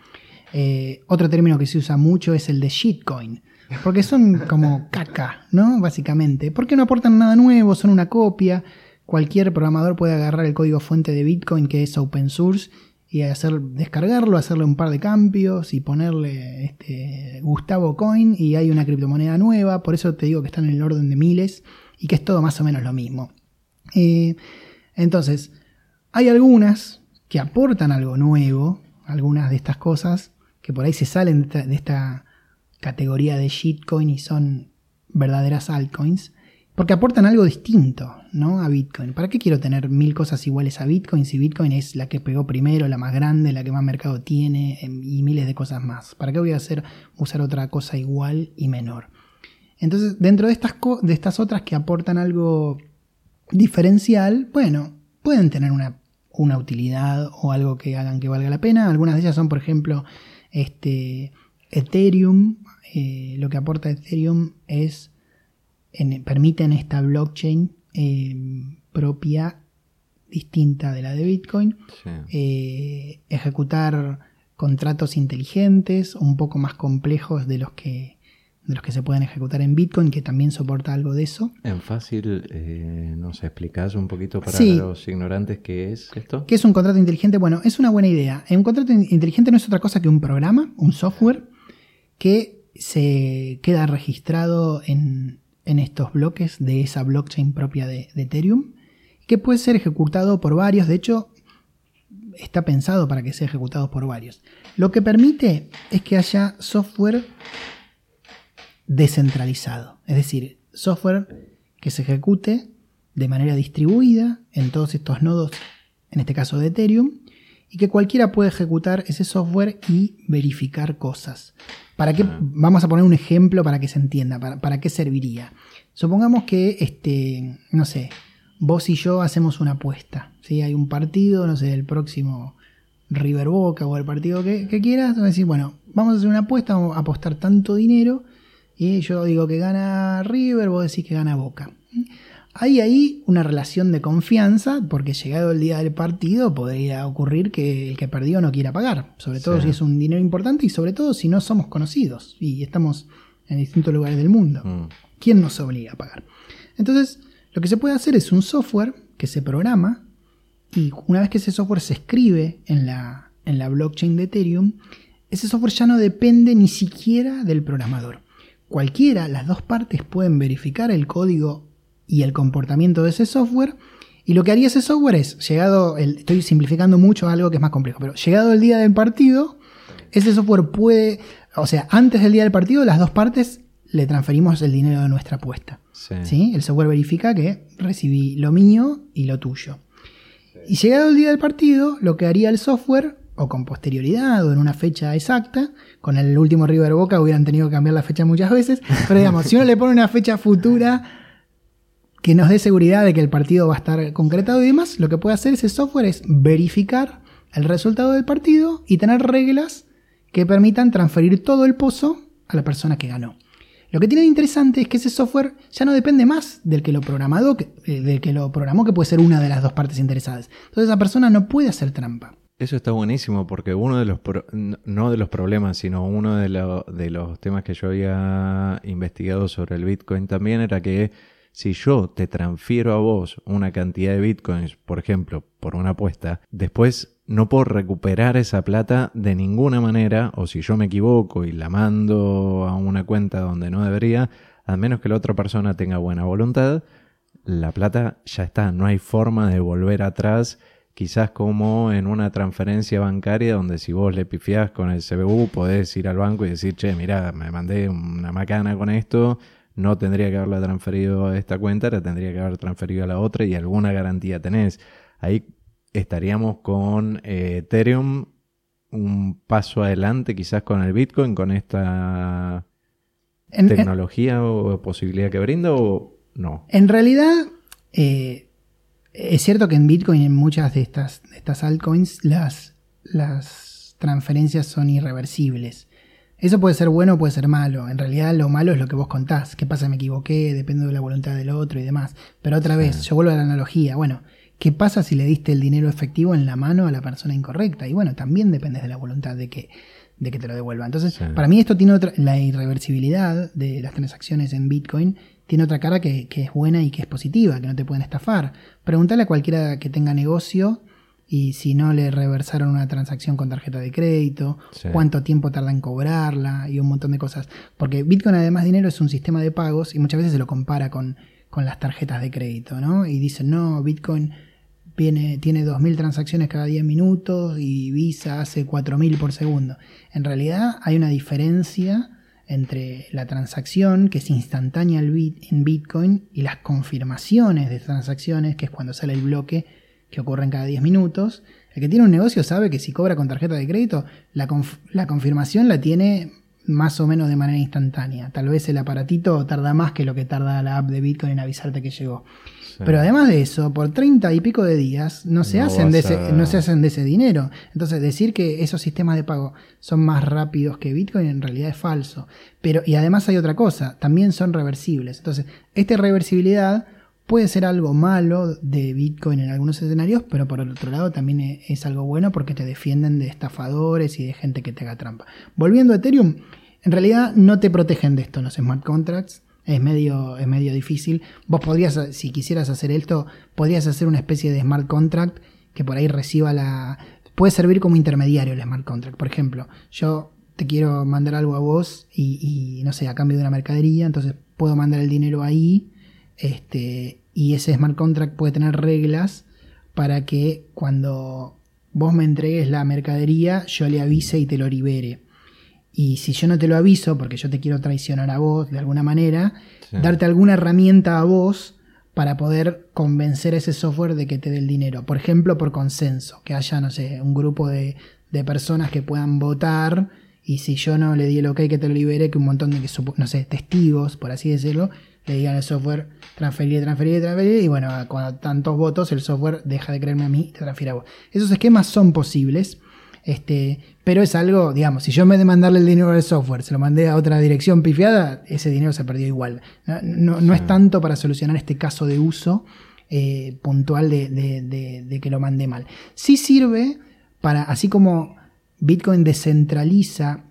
eh, otro término que se usa mucho es el de shitcoin, porque son como caca, ¿no? Básicamente, porque no aportan nada nuevo, son una copia. Cualquier programador puede agarrar el código fuente de Bitcoin que es open source y hacer, descargarlo, hacerle un par de cambios y ponerle este, Gustavo Coin y hay una criptomoneda nueva, por eso te digo que están en el orden de miles y que es todo más o menos lo mismo. Eh, entonces, hay algunas que aportan algo nuevo, algunas de estas cosas que por ahí se salen de esta categoría de shitcoin y son verdaderas altcoins, porque aportan algo distinto, ¿no? A Bitcoin. ¿Para qué quiero tener mil cosas iguales a Bitcoin si Bitcoin es la que pegó primero, la más grande, la que más mercado tiene em, y miles de cosas más? ¿Para qué voy a hacer usar otra cosa igual y menor? Entonces, dentro de estas, de estas otras que aportan algo diferencial, bueno, pueden tener una, una utilidad o algo que hagan que valga la pena. Algunas de ellas son, por ejemplo, este, Ethereum. Eh, lo que aporta Ethereum es permiten esta blockchain eh, propia, distinta de la de Bitcoin, eh, ejecutar contratos inteligentes, un poco más complejos de los que de los que se pueden ejecutar en Bitcoin, que también soporta algo de eso. En fácil, eh, ¿nos explicás un poquito para los ignorantes qué es esto? ¿Qué es un contrato inteligente? Bueno, es una buena idea. Un contrato inteligente no es otra cosa que un programa, un software, que se queda registrado en, en estos bloques de esa blockchain propia de, Ethereum, que puede ser ejecutado por varios, de hecho está pensado para que sea ejecutado por varios. Lo que permite es que haya software descentralizado, es decir, software que se ejecute de manera distribuida en todos estos nodos, en este caso de Ethereum, y que cualquiera puede ejecutar ese software y verificar cosas. ¿Para qué? Vamos a poner un ejemplo para que se entienda, para, qué serviría. Supongamos que, este, no sé, vos y yo hacemos una apuesta. ¿sí? Hay un partido, no sé, el próximo River Boca o el partido que, quieras. Vas a decir, bueno, vamos a hacer una apuesta, vamos a apostar tanto dinero. Y yo digo que gana River, vos decís que gana Boca. Hay ahí una relación de confianza, porque llegado el día del partido podría ocurrir que el que perdió no quiera pagar, sobre todo Sí. si es un dinero importante y sobre todo si no somos conocidos y estamos en distintos lugares del mundo. Mm. ¿Quién nos obliga a pagar? Entonces, lo que se puede hacer es un software que se programa y una vez que ese software se escribe en la, en la blockchain de Ethereum, ese software ya no depende ni siquiera del programador. Cualquiera, las dos partes pueden verificar el código y el comportamiento de ese software. Y lo que haría ese software es, llegado, el, estoy simplificando mucho algo que es más complejo, pero llegado el día del partido, ese software puede, o sea, antes del día del partido, las dos partes le transferimos el dinero de nuestra apuesta. Sí. ¿sí? El software verifica que recibí lo mío y lo tuyo. Y llegado el día del partido, lo que haría el software, o con posterioridad, o en una fecha exacta, con el último River Boca hubieran tenido que cambiar la fecha muchas veces, pero digamos, si uno le pone una fecha futura que nos dé seguridad de que el partido va a estar concretado y demás, lo que puede hacer ese software es verificar el resultado del partido y tener reglas que permitan transferir todo el pozo a la persona que ganó. Lo que tiene de interesante es que ese software ya no depende más del que lo programado, eh, del que lo programó, que puede ser una de las dos partes interesadas. Entonces esa persona no puede hacer trampa. Eso está buenísimo porque uno de los, pro- no de los problemas, sino uno de, lo- de los temas que yo había investigado sobre el Bitcoin también era que si yo te transfiero a vos una cantidad de Bitcoins, por ejemplo, por una apuesta, después no puedo recuperar esa plata de ninguna manera, o si yo me equivoco y la mando a una cuenta donde no debería, a menos que la otra persona tenga buena voluntad, la plata ya está, no hay forma de volver atrás, quizás como en una transferencia bancaria donde si vos le pifiás con el CBU podés ir al banco y decir, che, mira, me mandé una macana con esto, no tendría que haberla transferido a esta cuenta, la tendría que haber transferido a la otra y alguna garantía tenés. Ahí estaríamos con eh, Ethereum un paso adelante quizás con el Bitcoin, con esta En, en- tecnología o posibilidad que brinda o no. en realidad, eh, es cierto que en Bitcoin en muchas de estas, de estas altcoins las, las transferencias son irreversibles. Eso puede ser bueno o puede ser malo. En realidad lo malo es lo que vos contás. ¿Qué pasa? Me equivoqué, depende de la voluntad del otro y demás. Pero otra vez, yo vuelvo a la analogía. Bueno, ¿qué pasa si le diste el dinero efectivo en la mano a la persona incorrecta? Y bueno, también depende de la voluntad de que, de que te lo devuelva. Entonces, Sí. para mí esto tiene otra, la irreversibilidad de las transacciones en Bitcoin tiene otra cara que, que es buena y que es positiva, que no te pueden estafar. Pregúntale a cualquiera que tenga negocio y si no le reversaron una transacción con tarjeta de crédito, Sí. cuánto tiempo tarda en cobrarla y un montón de cosas. Porque Bitcoin además de dinero es un sistema de pagos y muchas veces se lo compara con, con las tarjetas de crédito, ¿no? Y dicen, no, Bitcoin viene, tiene 2.000 transacciones cada 10 minutos y Visa hace 4.000 por segundo. En realidad hay una diferencia entre la transacción, que es instantánea en Bitcoin, y las confirmaciones de transacciones, que es cuando sale el bloque, que ocurren cada 10 minutos. El que tiene un negocio sabe que si cobra con tarjeta de crédito, la, conf- la confirmación la tiene más o menos de manera instantánea. Tal vez el aparatito tarda más que lo que tarda la app de Bitcoin en avisarte que llegó. Sí. Pero además de eso, por 30 y pico de días no se, No hacen, de ese, a- no se hacen de ese dinero. Entonces decir que esos sistemas de pago son más rápidos que Bitcoin en realidad es falso. Pero, y además hay otra cosa, también son reversibles. Entonces, esta reversibilidad puede ser algo malo de Bitcoin en algunos escenarios, pero por el otro lado también e- es algo bueno porque te defienden de estafadores y de gente que te haga trampa. Volviendo a Ethereum, en realidad no te protegen de esto los smart contracts. Es medio, es medio difícil. Vos podrías, si quisieras hacer esto, podrías hacer una especie de smart contract que por ahí reciba la... Puede servir como intermediario el smart contract. Por ejemplo, yo te quiero mandar algo a vos y, y, no sé, a cambio de una mercadería, entonces puedo mandar el dinero ahí este, y ese smart contract puede tener reglas para que cuando vos me entregues la mercadería, yo le avise y te lo libere. Y si yo no te lo aviso, porque yo te quiero traicionar a vos de alguna manera, Sí. darte alguna herramienta a vos para poder convencer a ese software de que te dé el dinero. Por ejemplo, por consenso, que haya, no sé, un grupo de, de personas que puedan votar y si yo no le di el ok que te lo libere, que un montón de, no sé, testigos, por así decirlo, le digan al software transferir, transferir, transferir y bueno, cuando tantos votos el software deja de creerme a mí y te transfiere a vos. Esos esquemas son posibles. Este, pero es algo, digamos, si yo en vez de mandarle el dinero al software, se lo mandé a otra dirección pifiada, ese dinero se perdió igual. No, no, es tanto para solucionar este caso de uso eh, puntual de, que lo mandé mal. Sí sirve para, así como Bitcoin descentraliza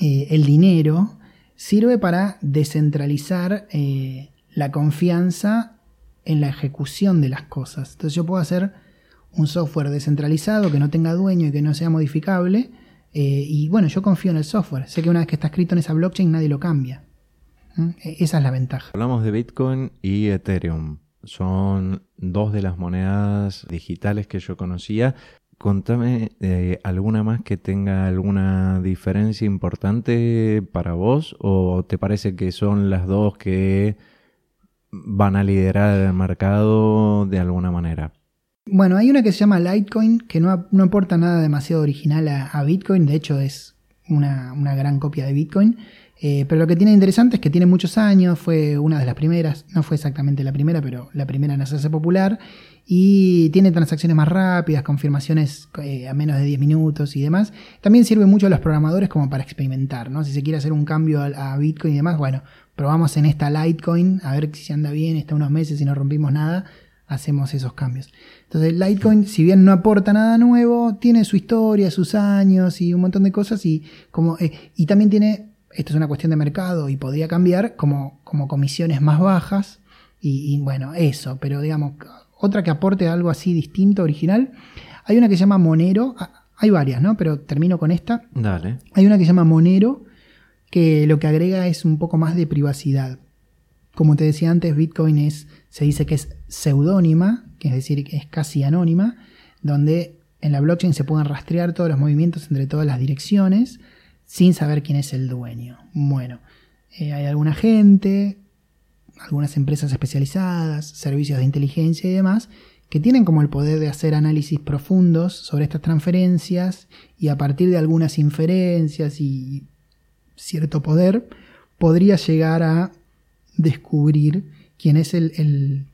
eh, el dinero, sirve para descentralizar eh, la confianza en la ejecución de las cosas. Entonces yo puedo hacer un software descentralizado que no tenga dueño y que no sea modificable. Eh, y bueno, yo confío en el software. Sé que una vez que está escrito en esa blockchain nadie lo cambia. ¿Mm? E-, esa es la ventaja. Hablamos de Bitcoin y Ethereum. Son dos de las monedas digitales que yo conocía. Contame eh, alguna más que tenga alguna diferencia importante para vos o te parece que son las dos que van a liderar el mercado de alguna manera? Bueno, hay una que se llama Litecoin, que no, aporta nada demasiado original a, Bitcoin, de hecho es una, gran copia de Bitcoin. Eh, pero lo que tiene interesante es que tiene muchos años, fue una de las primeras, no fue exactamente la primera, pero la primera en hacerse popular. Y tiene transacciones más rápidas, confirmaciones eh, a menos de 10 minutos y demás. También sirve mucho a los programadores como para experimentar, ¿no? Si se quiere hacer un cambio a, Bitcoin y demás, bueno, probamos en esta Litecoin a ver si se anda bien, está unos meses y no rompimos nada hacemos esos cambios. Entonces Litecoin, si bien no aporta nada nuevo, tiene su historia, sus años y un montón de cosas y, como, eh, y también tiene, esto es una cuestión de mercado y podría cambiar, como, como comisiones más bajas y, bueno, eso, pero digamos, otra que aporte algo así distinto, original, hay una que se llama Monero, ah, hay varias, ¿no? Pero termino con esta. Dale. Hay una que se llama Monero, que lo que agrega es un poco más de privacidad. Como te decía antes, Bitcoin es, se dice que es seudónima, que es decir, que es casi anónima, donde en la blockchain se pueden rastrear todos los movimientos entre todas las direcciones sin saber quién es el dueño. Bueno, eh, hay alguna gente, algunas empresas especializadas, servicios de inteligencia y demás, que tienen como el poder de hacer análisis profundos sobre estas transferencias y a partir de algunas inferencias y cierto poder, podría llegar a descubrir quién es el,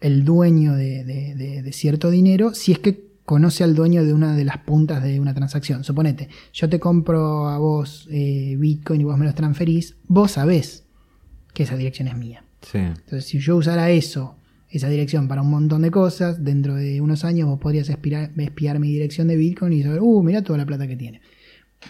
el, dueño de, cierto dinero si es que conoce al dueño de una de las puntas de una transacción. Suponete, yo te compro a vos eh, Bitcoin y vos me los transferís, vos sabés que esa dirección es mía. Entonces, si yo usara eso, esa dirección para un montón de cosas, dentro de unos años vos podrías espiar, mi dirección de Bitcoin y saber, uh, mira toda la plata que tiene.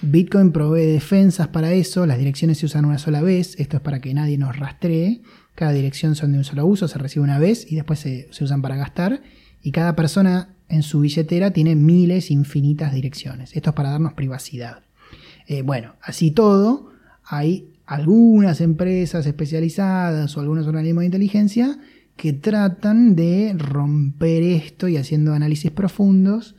Bitcoin provee defensas para eso, las direcciones se usan una sola vez, esto es para que nadie nos rastree, cada dirección son de un solo uso, se recibe una vez y después se, usan para gastar, y cada persona en su billetera tiene miles infinitas direcciones, esto es para darnos privacidad. Eh, bueno, así todo, hay algunas empresas especializadas o algunos organismos de inteligencia que tratan de romper esto y haciendo análisis profundos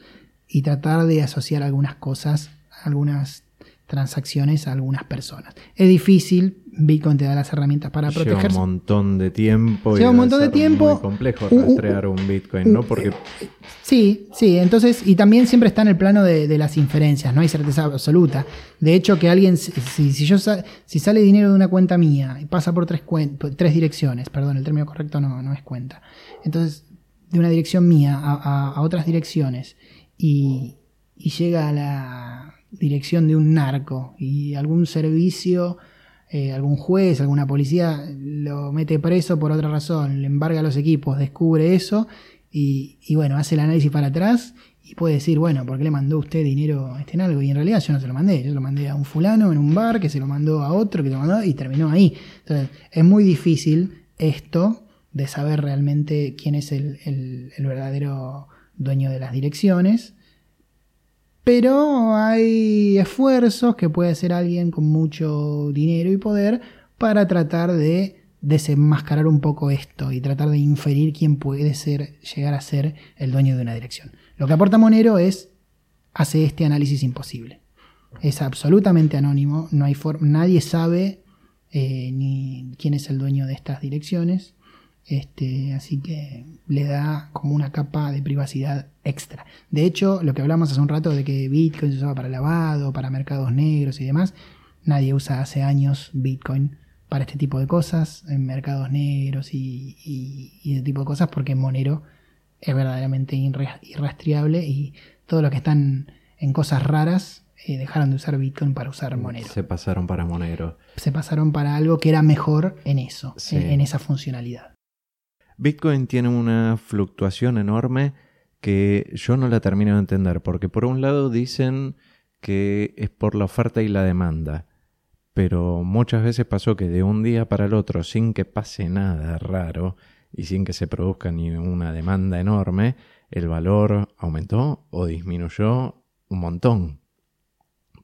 y tratar de asociar algunas cosas algunas transacciones a algunas personas. Es difícil, Bitcoin te da las herramientas para protegerse. Lleva un montón de tiempo. Lleva un montón de tiempo. Es complejo rastrear un Bitcoin, ¿no? Porque... Sí, sí, entonces, y también siempre está en el plano de, las inferencias, no hay certeza absoluta. De hecho, que alguien, si, si yo si sale dinero de una cuenta mía y pasa por tres, tres direcciones, perdón, el término correcto no, no es cuenta. Entonces, de una dirección mía a otras direcciones y, y llega a la dirección de un narco y algún servicio, eh, algún juez, alguna policía lo mete preso por otra razón, le embarga los equipos, descubre eso y, bueno, hace el análisis para atrás y puede decir, bueno, ¿por qué le mandó usted dinero a este algo? Y en realidad yo no se lo mandé, yo lo mandé a un fulano en un bar que se lo mandó a otro que lo mandó y terminó ahí. Entonces, es muy difícil esto de saber realmente quién es el, el verdadero dueño de las direcciones pero hay esfuerzos que puede hacer alguien con mucho dinero y poder para tratar de desenmascarar un poco esto y tratar de inferir quién puede ser, llegar a ser el dueño de una dirección. Lo que aporta Monero es, hace este análisis imposible. Es absolutamente anónimo, no hay nadie sabe eh, ni quién es el dueño de estas direcciones. Este, así que le da como una capa de privacidad extra. De hecho, lo que hablamos hace un rato de que Bitcoin se usaba para lavado, para mercados negros y demás, nadie usa hace años Bitcoin para este tipo de cosas, en mercados negros y, y, ese tipo de cosas, porque Monero es verdaderamente irrastreable y todos los que están en cosas raras, eh, dejaron de usar Bitcoin para usar Monero. Se pasaron para Monero. Se pasaron para algo que era mejor en eso, Sí. en, en esa funcionalidad. Bitcoin tiene una fluctuación enorme que yo no la termino de entender, porque por un lado dicen que es por la oferta y la demanda, pero muchas veces pasó que de un día para el otro, sin que pase nada raro y sin que se produzca ni una demanda enorme, el valor aumentó o disminuyó un montón,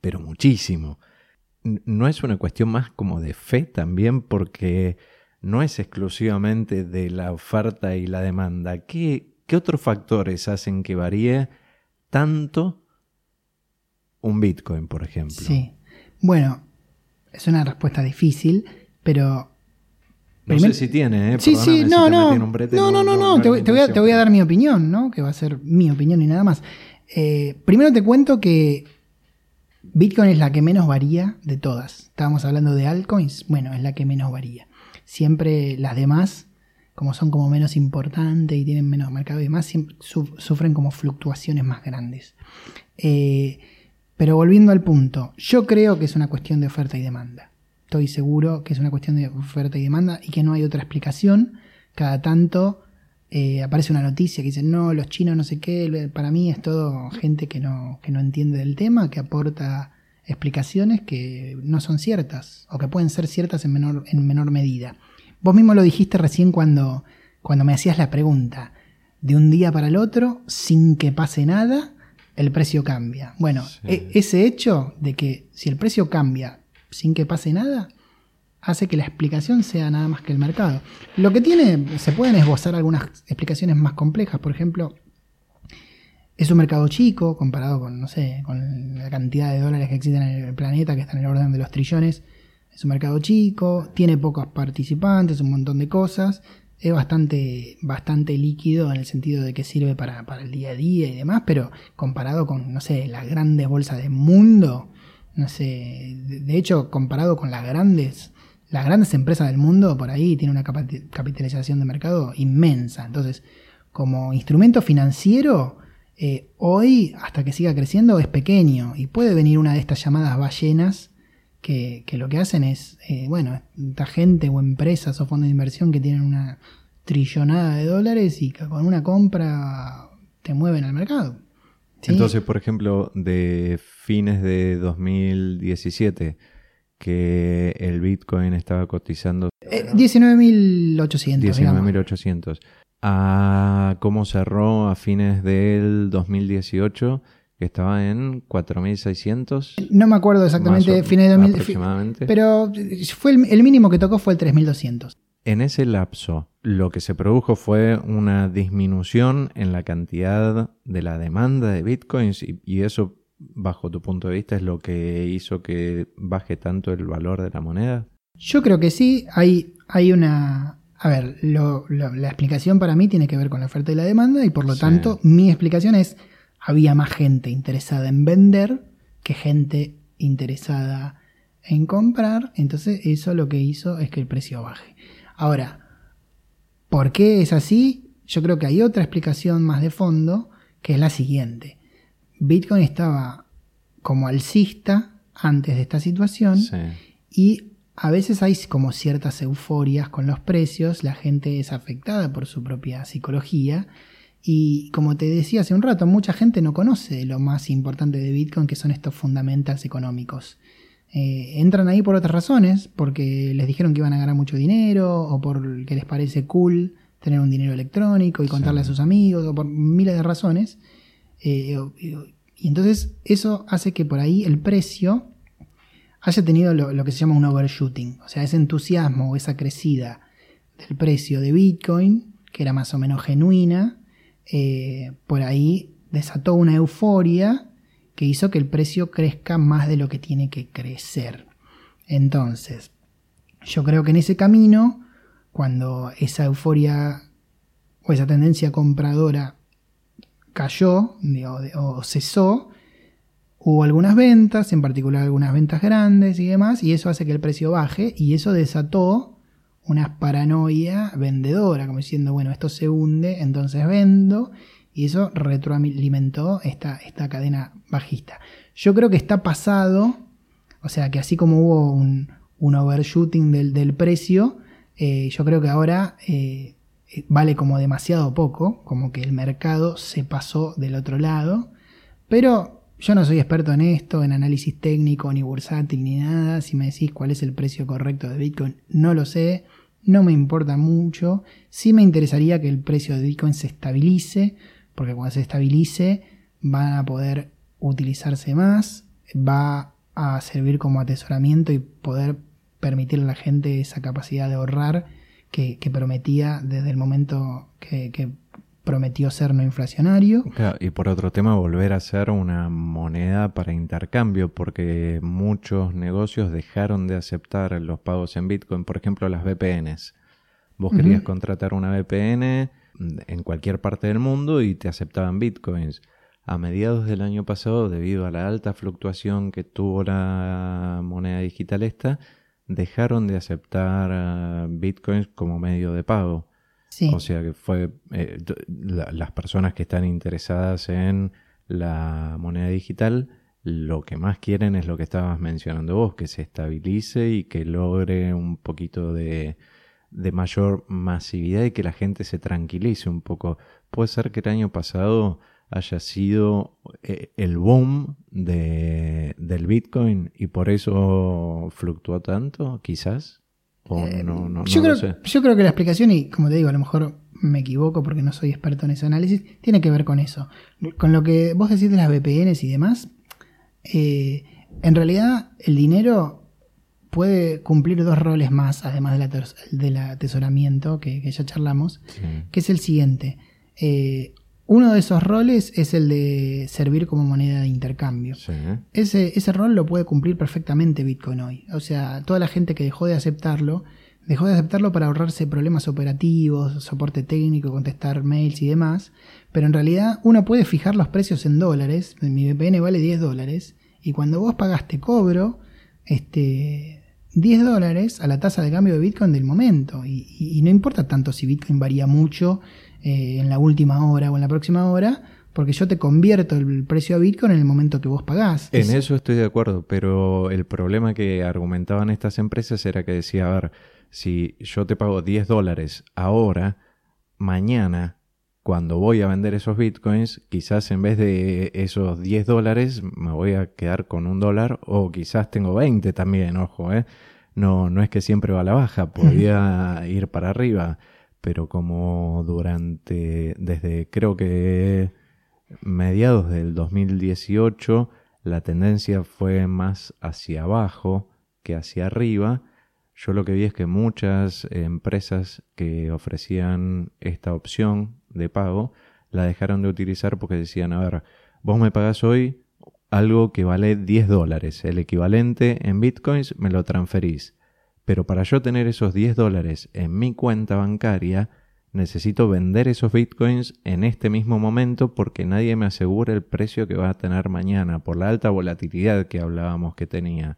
pero muchísimo. No es una cuestión más como de fe también, porque no es exclusivamente de la oferta y la demanda. ¿Qué, qué otros factores hacen que varíe tanto un Bitcoin, por ejemplo? Sí. Bueno, es una respuesta difícil, pero No Primer- sé si tiene, ¿eh? Sí, sí, si no, te no. no, no, no, no, Te, voy, te voy a, te voy a dar mi opinión, ¿no? Que va a ser mi opinión y nada más. Eh, primero te cuento que Bitcoin es la que menos varía de todas. Estábamos hablando de altcoins. Bueno, es la que menos varía. Siempre las demás, como son como menos importantes y tienen menos mercado y demás, siempre su- sufren como fluctuaciones más grandes. Eh, pero volviendo al punto, yo creo que es una cuestión de oferta y demanda. Estoy seguro que es una cuestión de oferta y demanda y que no hay otra explicación. Cada tanto eh, aparece una noticia que dice, no, los chinos no sé qué. Para mí es todo gente que no, que no entiende del tema, que aporta explicaciones que no son ciertas o que pueden ser ciertas en menor, en menor medida. Vos mismo lo dijiste recién cuando, cuando me hacías la pregunta. De un día para el otro, sin que pase nada, el precio cambia. Bueno, Sí. e- ese hecho de que si el precio cambia sin que pase nada, hace que la explicación sea nada más que el mercado. Lo que tiene, se pueden esbozar algunas explicaciones más complejas, por ejemplo, es un mercado chico comparado con, no sé, con la cantidad de dólares que existen en el planeta, que está en el orden de los trillones. Es un mercado chico, tiene pocos participantes, un montón de cosas. Es bastante, bastante líquido en el sentido de que sirve para, para el día a día y demás, pero comparado con, no sé, las grandes bolsas del mundo, no sé, de, hecho, comparado con las grandes, las grandes empresas del mundo, por ahí tiene una capitalización de mercado inmensa. Entonces, como instrumento financiero, eh, hoy, hasta que siga creciendo, es pequeño y puede venir una de estas llamadas ballenas que, que lo que hacen es, eh, bueno, esta gente o empresas o fondos de inversión que tienen una trillonada de dólares y que con una compra te mueven al mercado. ¿sí? Entonces, por ejemplo, de fines de 2017, que el Bitcoin estaba cotizando Eh, 19.800. digamos. 19.800, a cómo cerró a fines del 2018, que estaba en 4.600. No me acuerdo exactamente, o- fines de 2000, fi- aproximadamente. pero fue el, el mínimo que tocó fue el 3200. En ese lapso, lo que se produjo fue una disminución en la cantidad de la demanda de bitcoins y, y eso, bajo tu punto de vista, es lo que hizo que baje tanto el valor de la moneda. Yo creo que sí, hay, hay una... A ver, lo- lo- la explicación para mí tiene que ver con la oferta y la demanda y por lo Sí. tanto mi explicación es, había más gente interesada en vender que gente interesada en comprar, entonces eso lo que hizo es que el precio baje. Ahora, ¿por qué es así? Yo creo que hay otra explicación más de fondo, que es la siguiente. Bitcoin estaba como alcista antes de esta situación Sí. y a veces hay como ciertas euforias con los precios, la gente es afectada por su propia psicología y como te decía hace un rato, mucha gente no conoce lo más importante de Bitcoin que son estos fundamentals económicos. Eh, entran ahí por otras razones, porque les dijeron que iban a ganar mucho dinero o porque les parece cool tener un dinero electrónico y contarle a sus amigos o por miles de razones. Eh, y entonces eso hace que por ahí el precio haya tenido lo, que se llama un overshooting, o sea, ese entusiasmo o esa crecida del precio de Bitcoin, que era más o menos genuina, eh, por ahí desató una euforia que hizo que el precio crezca más de lo que tiene que crecer. Entonces, yo creo que en ese camino, cuando esa euforia o esa tendencia compradora cayó o, o cesó, hubo algunas ventas, en particular algunas ventas grandes y demás, y eso hace que el precio baje y eso desató una paranoia vendedora, como diciendo, bueno, esto se hunde, entonces vendo, y eso retroalimentó esta, esta cadena bajista. Yo creo que está pasado, o sea que así como hubo un, overshooting del, precio, eh, yo creo que ahora eh, vale como demasiado poco, como que el mercado se pasó del otro lado, pero yo no soy experto en esto, en análisis técnico, ni bursátil, ni nada. Si me decís cuál es el precio correcto de Bitcoin, no lo sé, no me importa mucho. Sí me interesaría que el precio de Bitcoin se estabilice, porque cuando se estabilice van a poder utilizarse más, va a servir como atesoramiento y poder permitirle a la gente esa capacidad de ahorrar que, prometía desde el momento que prometió ser no inflacionario. y por otro tema, volver a ser una moneda para intercambio, porque muchos negocios dejaron de aceptar los pagos en Bitcoin, por ejemplo, las VPNs. Vos querías contratar una VPN en cualquier parte del mundo y te aceptaban Bitcoins. A mediados del año pasado, debido a la alta fluctuación que tuvo la moneda digital esta, dejaron de aceptar ah, Bitcoins como medio de pago. O sea que fue eh, las personas que están interesadas en la moneda digital, lo que más quieren es lo que estabas mencionando vos, que se estabilice y que logre un poquito de, mayor masividad y que la gente se tranquilice un poco. Puede ser que el año pasado haya sido eh, el boom de, del Bitcoin y por eso fluctuó tanto, quizás. Eh, yo, creo, yo creo que la explicación, y como te digo, a lo mejor me equivoco porque no soy experto en ese análisis, tiene que ver con eso. Con lo que vos decís de las VPNs y demás, eh, en realidad el dinero puede cumplir dos roles más, además del atesoramiento que, ya charlamos, que es el siguiente. Eh, uno de esos roles es el de servir como moneda de intercambio. Ese, ese rol lo puede cumplir perfectamente Bitcoin hoy. O sea, toda la gente que dejó de aceptarlo, dejó de aceptarlo para ahorrarse problemas operativos, soporte técnico, contestar mails y demás. Pero en realidad uno puede fijar los precios en dólares. Mi VPN vale 10 dólares. Y cuando vos pagaste cobro, este, 10 dólares a la tasa de cambio de Bitcoin del momento. Y, y, no importa tanto si Bitcoin varía mucho eh, en la última hora o en la próxima hora, porque yo te convierto el precio a Bitcoin en el momento que vos pagás. En eso estoy de acuerdo, pero el problema que argumentaban estas empresas era que decía, a ver, si yo te pago 10 dólares ahora, mañana, cuando voy a vender esos Bitcoins, quizás en vez de esos 10 dólares me voy a quedar con un dólar o quizás tengo 20 también, ojo, ¿eh? No, no es que siempre va a la baja, podría ir para arriba pero como durante, desde creo que mediados del 2018, la tendencia fue más hacia abajo que hacia arriba. Yo lo que vi es que muchas empresas que ofrecían esta opción de pago la dejaron de utilizar porque decían, a ver, vos me pagás hoy algo que vale 10 dólares, el equivalente en bitcoins me lo transferís. Pero para yo tener esos 10 dólares en mi cuenta bancaria, necesito vender esos bitcoins en este mismo momento porque nadie me asegura el precio que va a tener mañana por la alta volatilidad que hablábamos que tenía.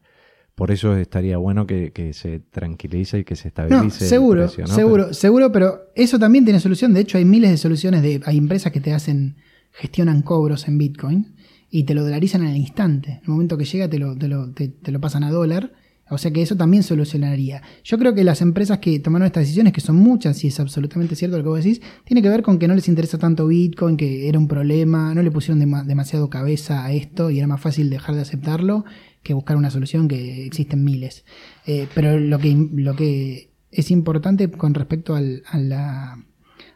Por eso estaría bueno que, se tranquilice y que se estabilice. seguro, el precio, seguro, seguro, pero eso también tiene solución. De hecho, hay miles de soluciones. De, hay empresas que te hacen, gestionan cobros en Bitcoin y te lo dolarizan al instante. En el momento que llega te lo, te lo, te lo pasan a dólar o sea que eso también solucionaría. Yo creo que las empresas que tomaron estas decisiones, que son muchas, y es absolutamente cierto lo que vos decís, tiene que ver con que no les interesa tanto Bitcoin, que era un problema, no le pusieron demasiado cabeza a esto y era más fácil dejar de aceptarlo que buscar una solución que existen miles. Eh, pero lo que, lo que es importante con respecto al, a,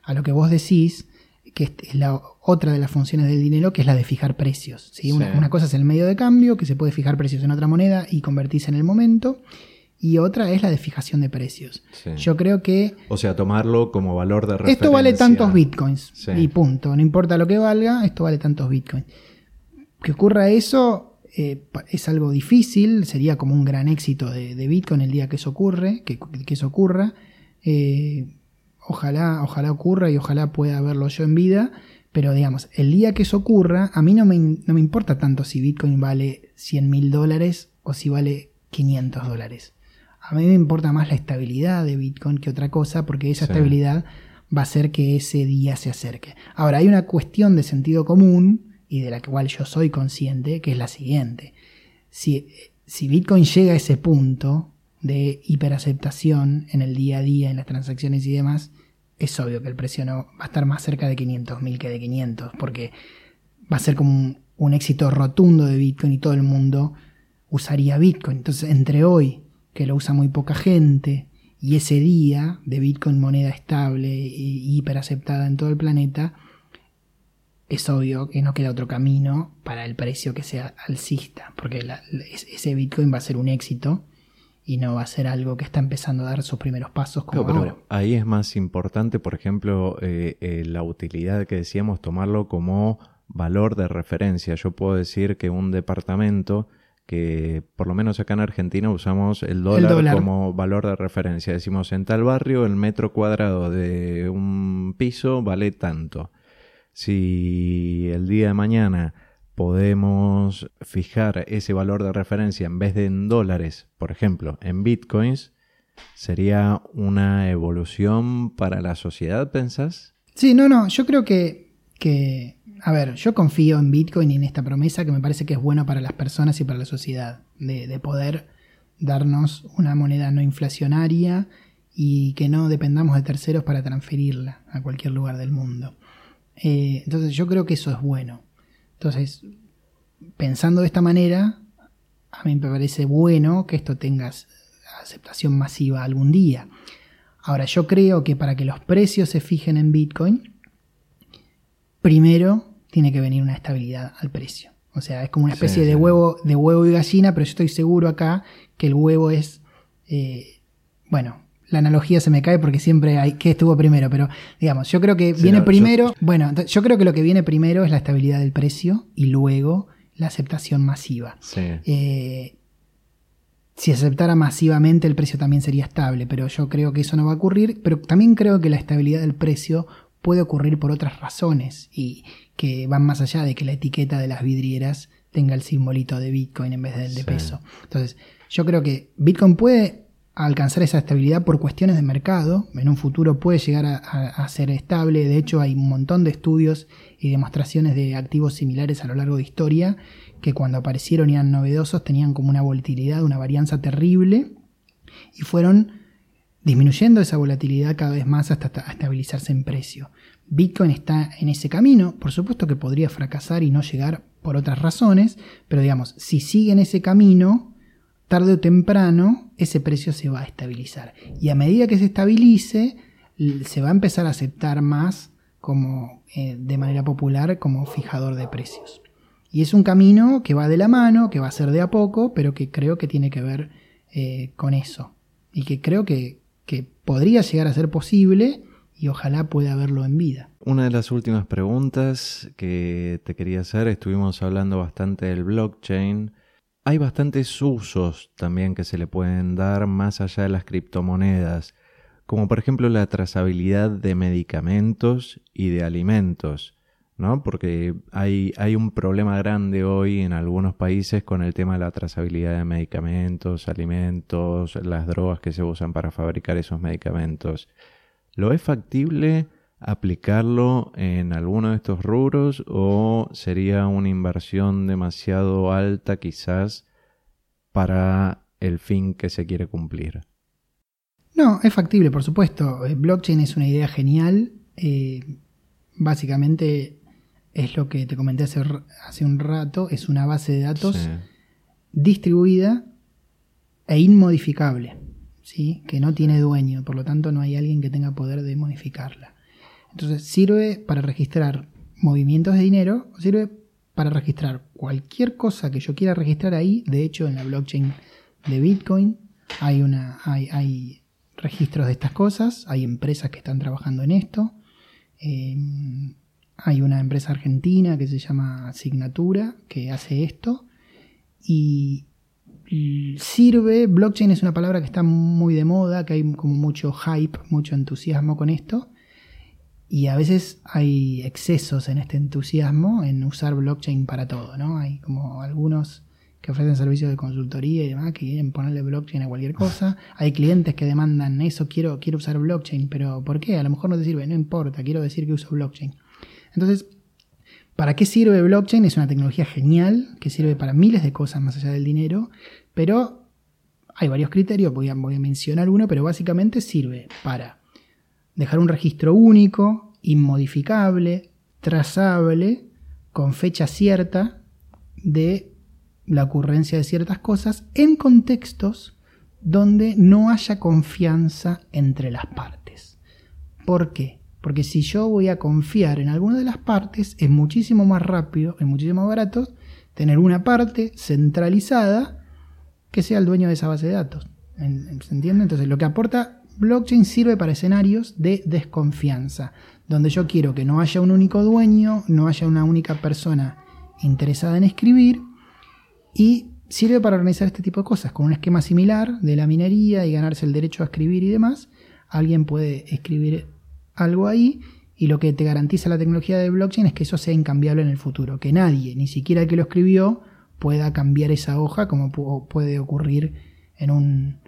a lo que vos decís que es la otra de las funciones del dinero, que es la de fijar precios. ¿sí? Una, cosa es el medio de cambio, que se puede fijar precios en otra moneda y convertirse en el momento. Y otra es la de fijación de precios. Yo creo que... O sea, tomarlo como valor de referencia. Esto vale tantos bitcoins. Y punto. No importa lo que valga, esto vale tantos bitcoins. Que ocurra eso eh, es algo difícil. Sería como un gran éxito de, Bitcoin el día que eso ocurre, que, que eso ocurra. Eh, ojalá, ojalá ocurra y ojalá pueda verlo yo en vida. Pero digamos, el día que eso ocurra, a mí no me, no me importa tanto si Bitcoin vale 100 mil dólares o si vale 500 dólares. A mí me importa más la estabilidad de Bitcoin que otra cosa, porque esa estabilidad va a hacer que ese día se acerque. Ahora, hay una cuestión de sentido común y de la cual yo soy consciente, que es la siguiente. Si, si Bitcoin llega a ese punto de hiperaceptación en el día a día, en las transacciones y demás, es obvio que el precio no va a estar más cerca de 500.000 que de 500, porque va a ser como un, éxito rotundo de Bitcoin y todo el mundo usaría Bitcoin. Entonces, entre hoy, que lo usa muy poca gente, y ese día de Bitcoin moneda estable y hiper aceptada en todo el planeta, es obvio que no queda otro camino para el precio que sea alcista, porque ese Bitcoin va a ser un éxito y no va a ser algo que está empezando a dar sus primeros pasos como ahora. Ahí es más importante, por ejemplo, eh, eh, la utilidad que decíamos, tomarlo como valor de referencia. Yo puedo decir que un departamento que por lo menos acá en Argentina usamos el dólar, como valor de referencia. Decimos, en tal barrio el metro cuadrado de un piso vale tanto. Si el día de mañana podemos fijar ese valor de referencia en vez de en dólares, por ejemplo, en bitcoins, ¿sería una evolución para la sociedad, pensás? Sí, no, no, yo creo que, a ver, yo confío en Bitcoin y en esta promesa que me parece que es bueno para las personas y para la sociedad, de, poder darnos una moneda no inflacionaria y que no dependamos de terceros para transferirla a cualquier lugar del mundo. Eh, entonces yo creo que eso es bueno. Entonces, pensando de esta manera, a mí me parece bueno que esto tenga aceptación masiva algún día. Ahora, yo creo que para que los precios se fijen en Bitcoin, primero tiene que venir una estabilidad al precio. O sea, es como una especie de huevo, de huevo y gallina, pero yo estoy seguro acá que el huevo es, eh, bueno, la analogía se me cae porque siempre hay que estuvo primero, pero digamos, yo creo que viene primero, bueno, yo creo que lo que viene primero es la estabilidad del precio y luego la aceptación masiva. Eh, si aceptara masivamente el precio también sería estable, pero yo creo que eso no va a ocurrir, pero también creo que la estabilidad del precio puede ocurrir por otras razones y que van más allá de que la etiqueta de las vidrieras tenga el simbolito de Bitcoin en vez del de peso. Entonces, yo creo que Bitcoin puede alcanzar esa estabilidad por cuestiones de mercado, en un futuro puede llegar a, ser estable, de hecho hay un montón de estudios y demostraciones de activos similares a lo largo de historia que cuando aparecieron y eran novedosos tenían como una volatilidad, una varianza terrible y fueron disminuyendo esa volatilidad cada vez más hasta estabilizarse en precio. Bitcoin está en ese camino, por supuesto que podría fracasar y no llegar por otras razones, pero digamos, si sigue en ese camino, tarde o temprano ese precio se va a estabilizar. Y a medida que se estabilice, se va a empezar a aceptar más como eh, de manera popular como fijador de precios. Y es un camino que va de la mano, que va a ser de a poco, pero que creo que tiene que ver eh, con eso. Y que creo que, que podría llegar a ser posible y ojalá pueda verlo en vida. Una de las últimas preguntas que te quería hacer, estuvimos hablando bastante del blockchain. Hay bastantes usos también que se le pueden dar más allá de las criptomonedas, como por ejemplo la trazabilidad de medicamentos y de alimentos. ¿no? Porque hay, hay un problema grande hoy en algunos países con el tema de la trazabilidad de medicamentos, alimentos, las drogas que se usan para fabricar esos medicamentos. ¿Lo es factible aplicarlo en alguno de estos rubros o sería una inversión demasiado alta quizás para el fin que se quiere cumplir? No, es factible, por supuesto. El blockchain es una idea genial. Eh, básicamente es lo que te comenté hace, hace un rato, es una base de datos distribuida e inmodificable, ¿sí? que no tiene dueño, por lo tanto no hay alguien que tenga poder de modificarla. Entonces sirve para registrar movimientos de dinero, sirve para registrar cualquier cosa que yo quiera registrar ahí, de hecho en la blockchain de Bitcoin hay, una, hay, hay registros de estas cosas, hay empresas que están trabajando en esto. Eh, hay una empresa argentina que se llama Signatura que hace esto. Y sirve, blockchain es una palabra que está muy de moda, que hay como mucho hype, mucho entusiasmo con esto y a veces hay excesos en este entusiasmo en usar blockchain para todo, ¿no? Hay como algunos que ofrecen servicios de consultoría y demás, que quieren ponerle blockchain a cualquier cosa. Hay clientes que demandan eso, quiero, quiero usar blockchain, pero ¿por qué? A lo mejor no te sirve, no importa, quiero decir que uso blockchain. Entonces, ¿para qué sirve blockchain? Es una tecnología genial, que sirve para miles de cosas más allá del dinero, pero hay varios criterios, voy a, voy a mencionar uno, pero básicamente sirve para dejar un registro único, inmodificable, trazable, con fecha cierta de la ocurrencia de ciertas cosas en contextos donde no haya confianza entre las partes. ¿Por qué? Porque si yo voy a confiar en alguna de las partes, es muchísimo más rápido, es muchísimo más barato tener una parte centralizada que sea el dueño de esa base de datos. ¿Se entiende? Entonces lo que aporta blockchain sirve para escenarios de desconfianza, donde yo quiero que no haya un único dueño, no haya una única persona interesada en escribir, y sirve para organizar este tipo de cosas. Con un esquema similar de la minería y ganarse el derecho a escribir y demás, alguien puede escribir algo ahí y lo que te garantiza la tecnología de blockchain es que eso sea incambiable en el futuro, que nadie, ni siquiera el que lo escribió, pueda cambiar esa hoja como puede ocurrir en un,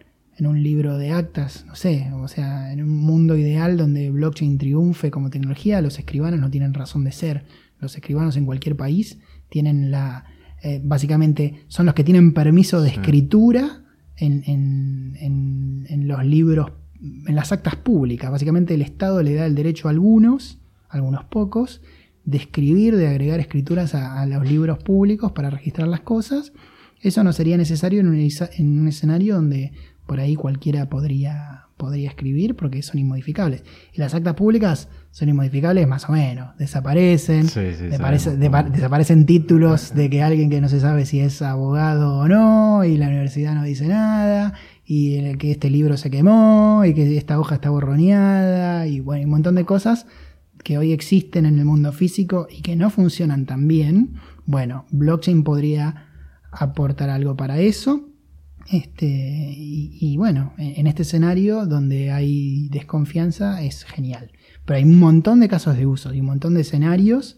en un libro de actas, no sé, o sea, en un mundo ideal donde blockchain triunfe como tecnología, los escribanos no tienen razón de ser. Los escribanos en cualquier país tienen la, eh, básicamente son los que tienen permiso de escritura en, en, los libros, en las actas públicas. Básicamente el Estado le da el derecho a algunos, algunos pocos, de escribir, de agregar escrituras a, los libros públicos para registrar las cosas. Eso no sería necesario en un, en un escenario donde por ahí cualquiera podría, podría escribir porque son inmodificables. Y las actas públicas son inmodificables más o menos. Desaparecen. desaparecen títulos de que alguien que no se sabe si es abogado o no, y la universidad no dice nada, y que este libro se quemó, y que esta hoja está borroneada, y bueno, un montón de cosas que hoy existen en el mundo físico y que no funcionan tan bien. Bueno, blockchain podría aportar algo para eso. Este, y, bueno, en este escenario donde hay desconfianza es genial. Pero hay un montón de casos de uso y un montón de escenarios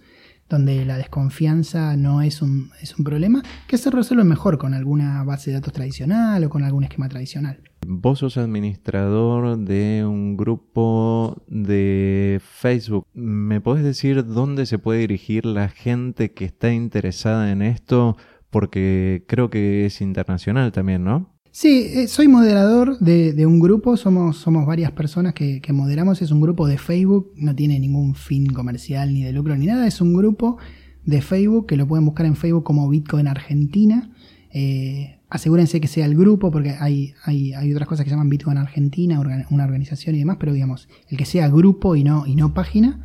donde la desconfianza no es un, es un problema, que se resuelve mejor con alguna base de datos tradicional o con algún esquema tradicional. Vos sos administrador de un grupo de Facebook. ¿Me podés decir dónde se puede dirigir la gente que está interesada en esto? Porque creo que es internacional también, ¿no? Sí, eh, soy moderador de, un grupo, somos, somos varias personas que, moderamos, es un grupo de Facebook, no tiene ningún fin comercial ni de lucro ni nada, es un grupo de Facebook que lo pueden buscar en Facebook como Bitcoin Argentina. Eh, asegúrense que sea el grupo, porque hay, hay, hay, otras cosas que se llaman Bitcoin Argentina, una organización y demás, pero digamos, el que sea grupo y no, y no página.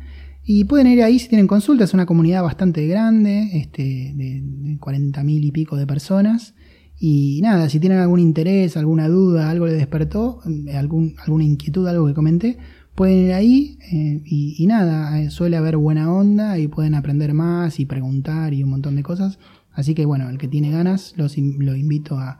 Y pueden ir ahí si tienen consultas, es una comunidad bastante grande, este, de, de 40.000 y pico de personas. Y nada, si tienen algún interés, alguna duda, algo les despertó, eh, algún, alguna inquietud, algo que comenté, pueden ir ahí eh, y, nada, eh, suele haber buena onda y pueden aprender más y preguntar y un montón de cosas. Así que bueno, el que tiene ganas, los, lo invito a,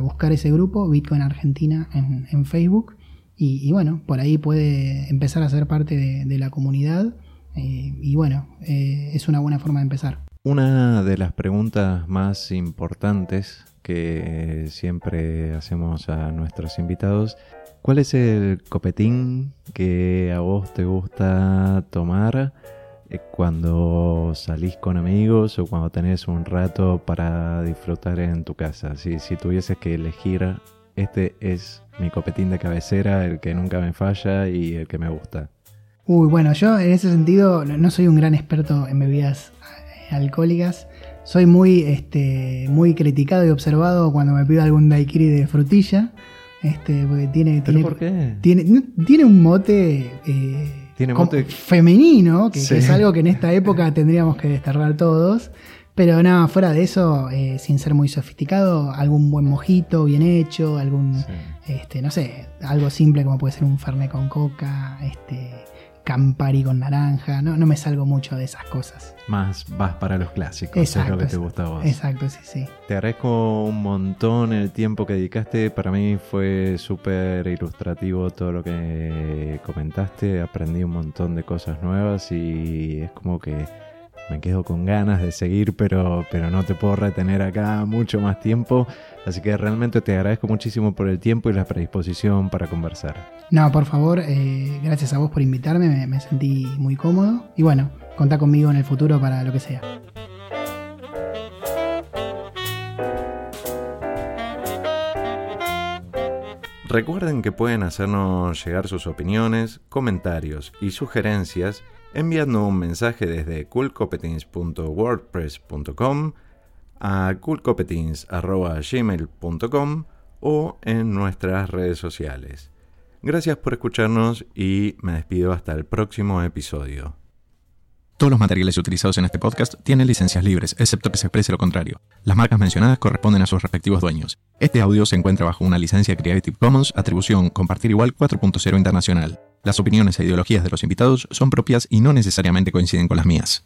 buscar ese grupo, Bitcoin Argentina, en, Facebook. Y, bueno, por ahí puede empezar a ser parte de, la comunidad. Y bueno, es una buena forma de empezar. Una de las preguntas más importantes que siempre hacemos a nuestros invitados. ¿Cuál es el copetín que a vos te gusta tomar eh, cuando salís con amigos o cuando tenés un rato para disfrutar en tu casa? Si, si tuvieses que elegir, este es mi copetín de cabecera, el que nunca me falla y el que me gusta. Uy, bueno, yo en ese sentido no soy un gran experto en bebidas eh, alcohólicas soy muy, este, muy criticado y observado cuando me pido algún daiquiri de frutilla. Este, porque tiene, tiene, por qué? tiene, tiene un mote, eh, ¿Tiene mote? femenino, que, es algo que en esta época tendríamos que desterrar todos. Pero nada, fuera de eso, eh, sin ser muy sofisticado, algún buen mojito bien hecho, algún, este, no sé, algo simple como puede ser un fernet con coca, este, Campari con naranja, no, no me salgo mucho de esas cosas. Más vas para los clásicos, es lo que te gusta a vos. Exacto, sí, sí. Te agradezco un montón el tiempo que dedicaste, para mí fue súper ilustrativo todo lo que comentaste, aprendí un montón de cosas nuevas y es como que me quedo con ganas de seguir, pero, pero no te puedo retener acá mucho más tiempo. Así que realmente te agradezco muchísimo por el tiempo y la predisposición para conversar. No, por favor, eh, gracias a vos por invitarme, me, me sentí muy cómodo. Y bueno, contá conmigo en el futuro para lo que sea. Recuerden que pueden hacernos llegar sus opiniones, comentarios y sugerencias enviando un mensaje desde coolcompetence.wordpress.com a coolcompetence.gmail.com o en nuestras redes sociales. Gracias por escucharnos y me despido hasta el próximo episodio. Todos los materiales utilizados en este podcast tienen licencias libres, excepto que se exprese lo contrario. Las marcas mencionadas corresponden a sus respectivos dueños. Este audio se encuentra bajo una licencia Creative Commons, atribución Compartir Igual 4.0 internacional. Las opiniones e ideologías de los invitados son propias y no necesariamente coinciden con las mías.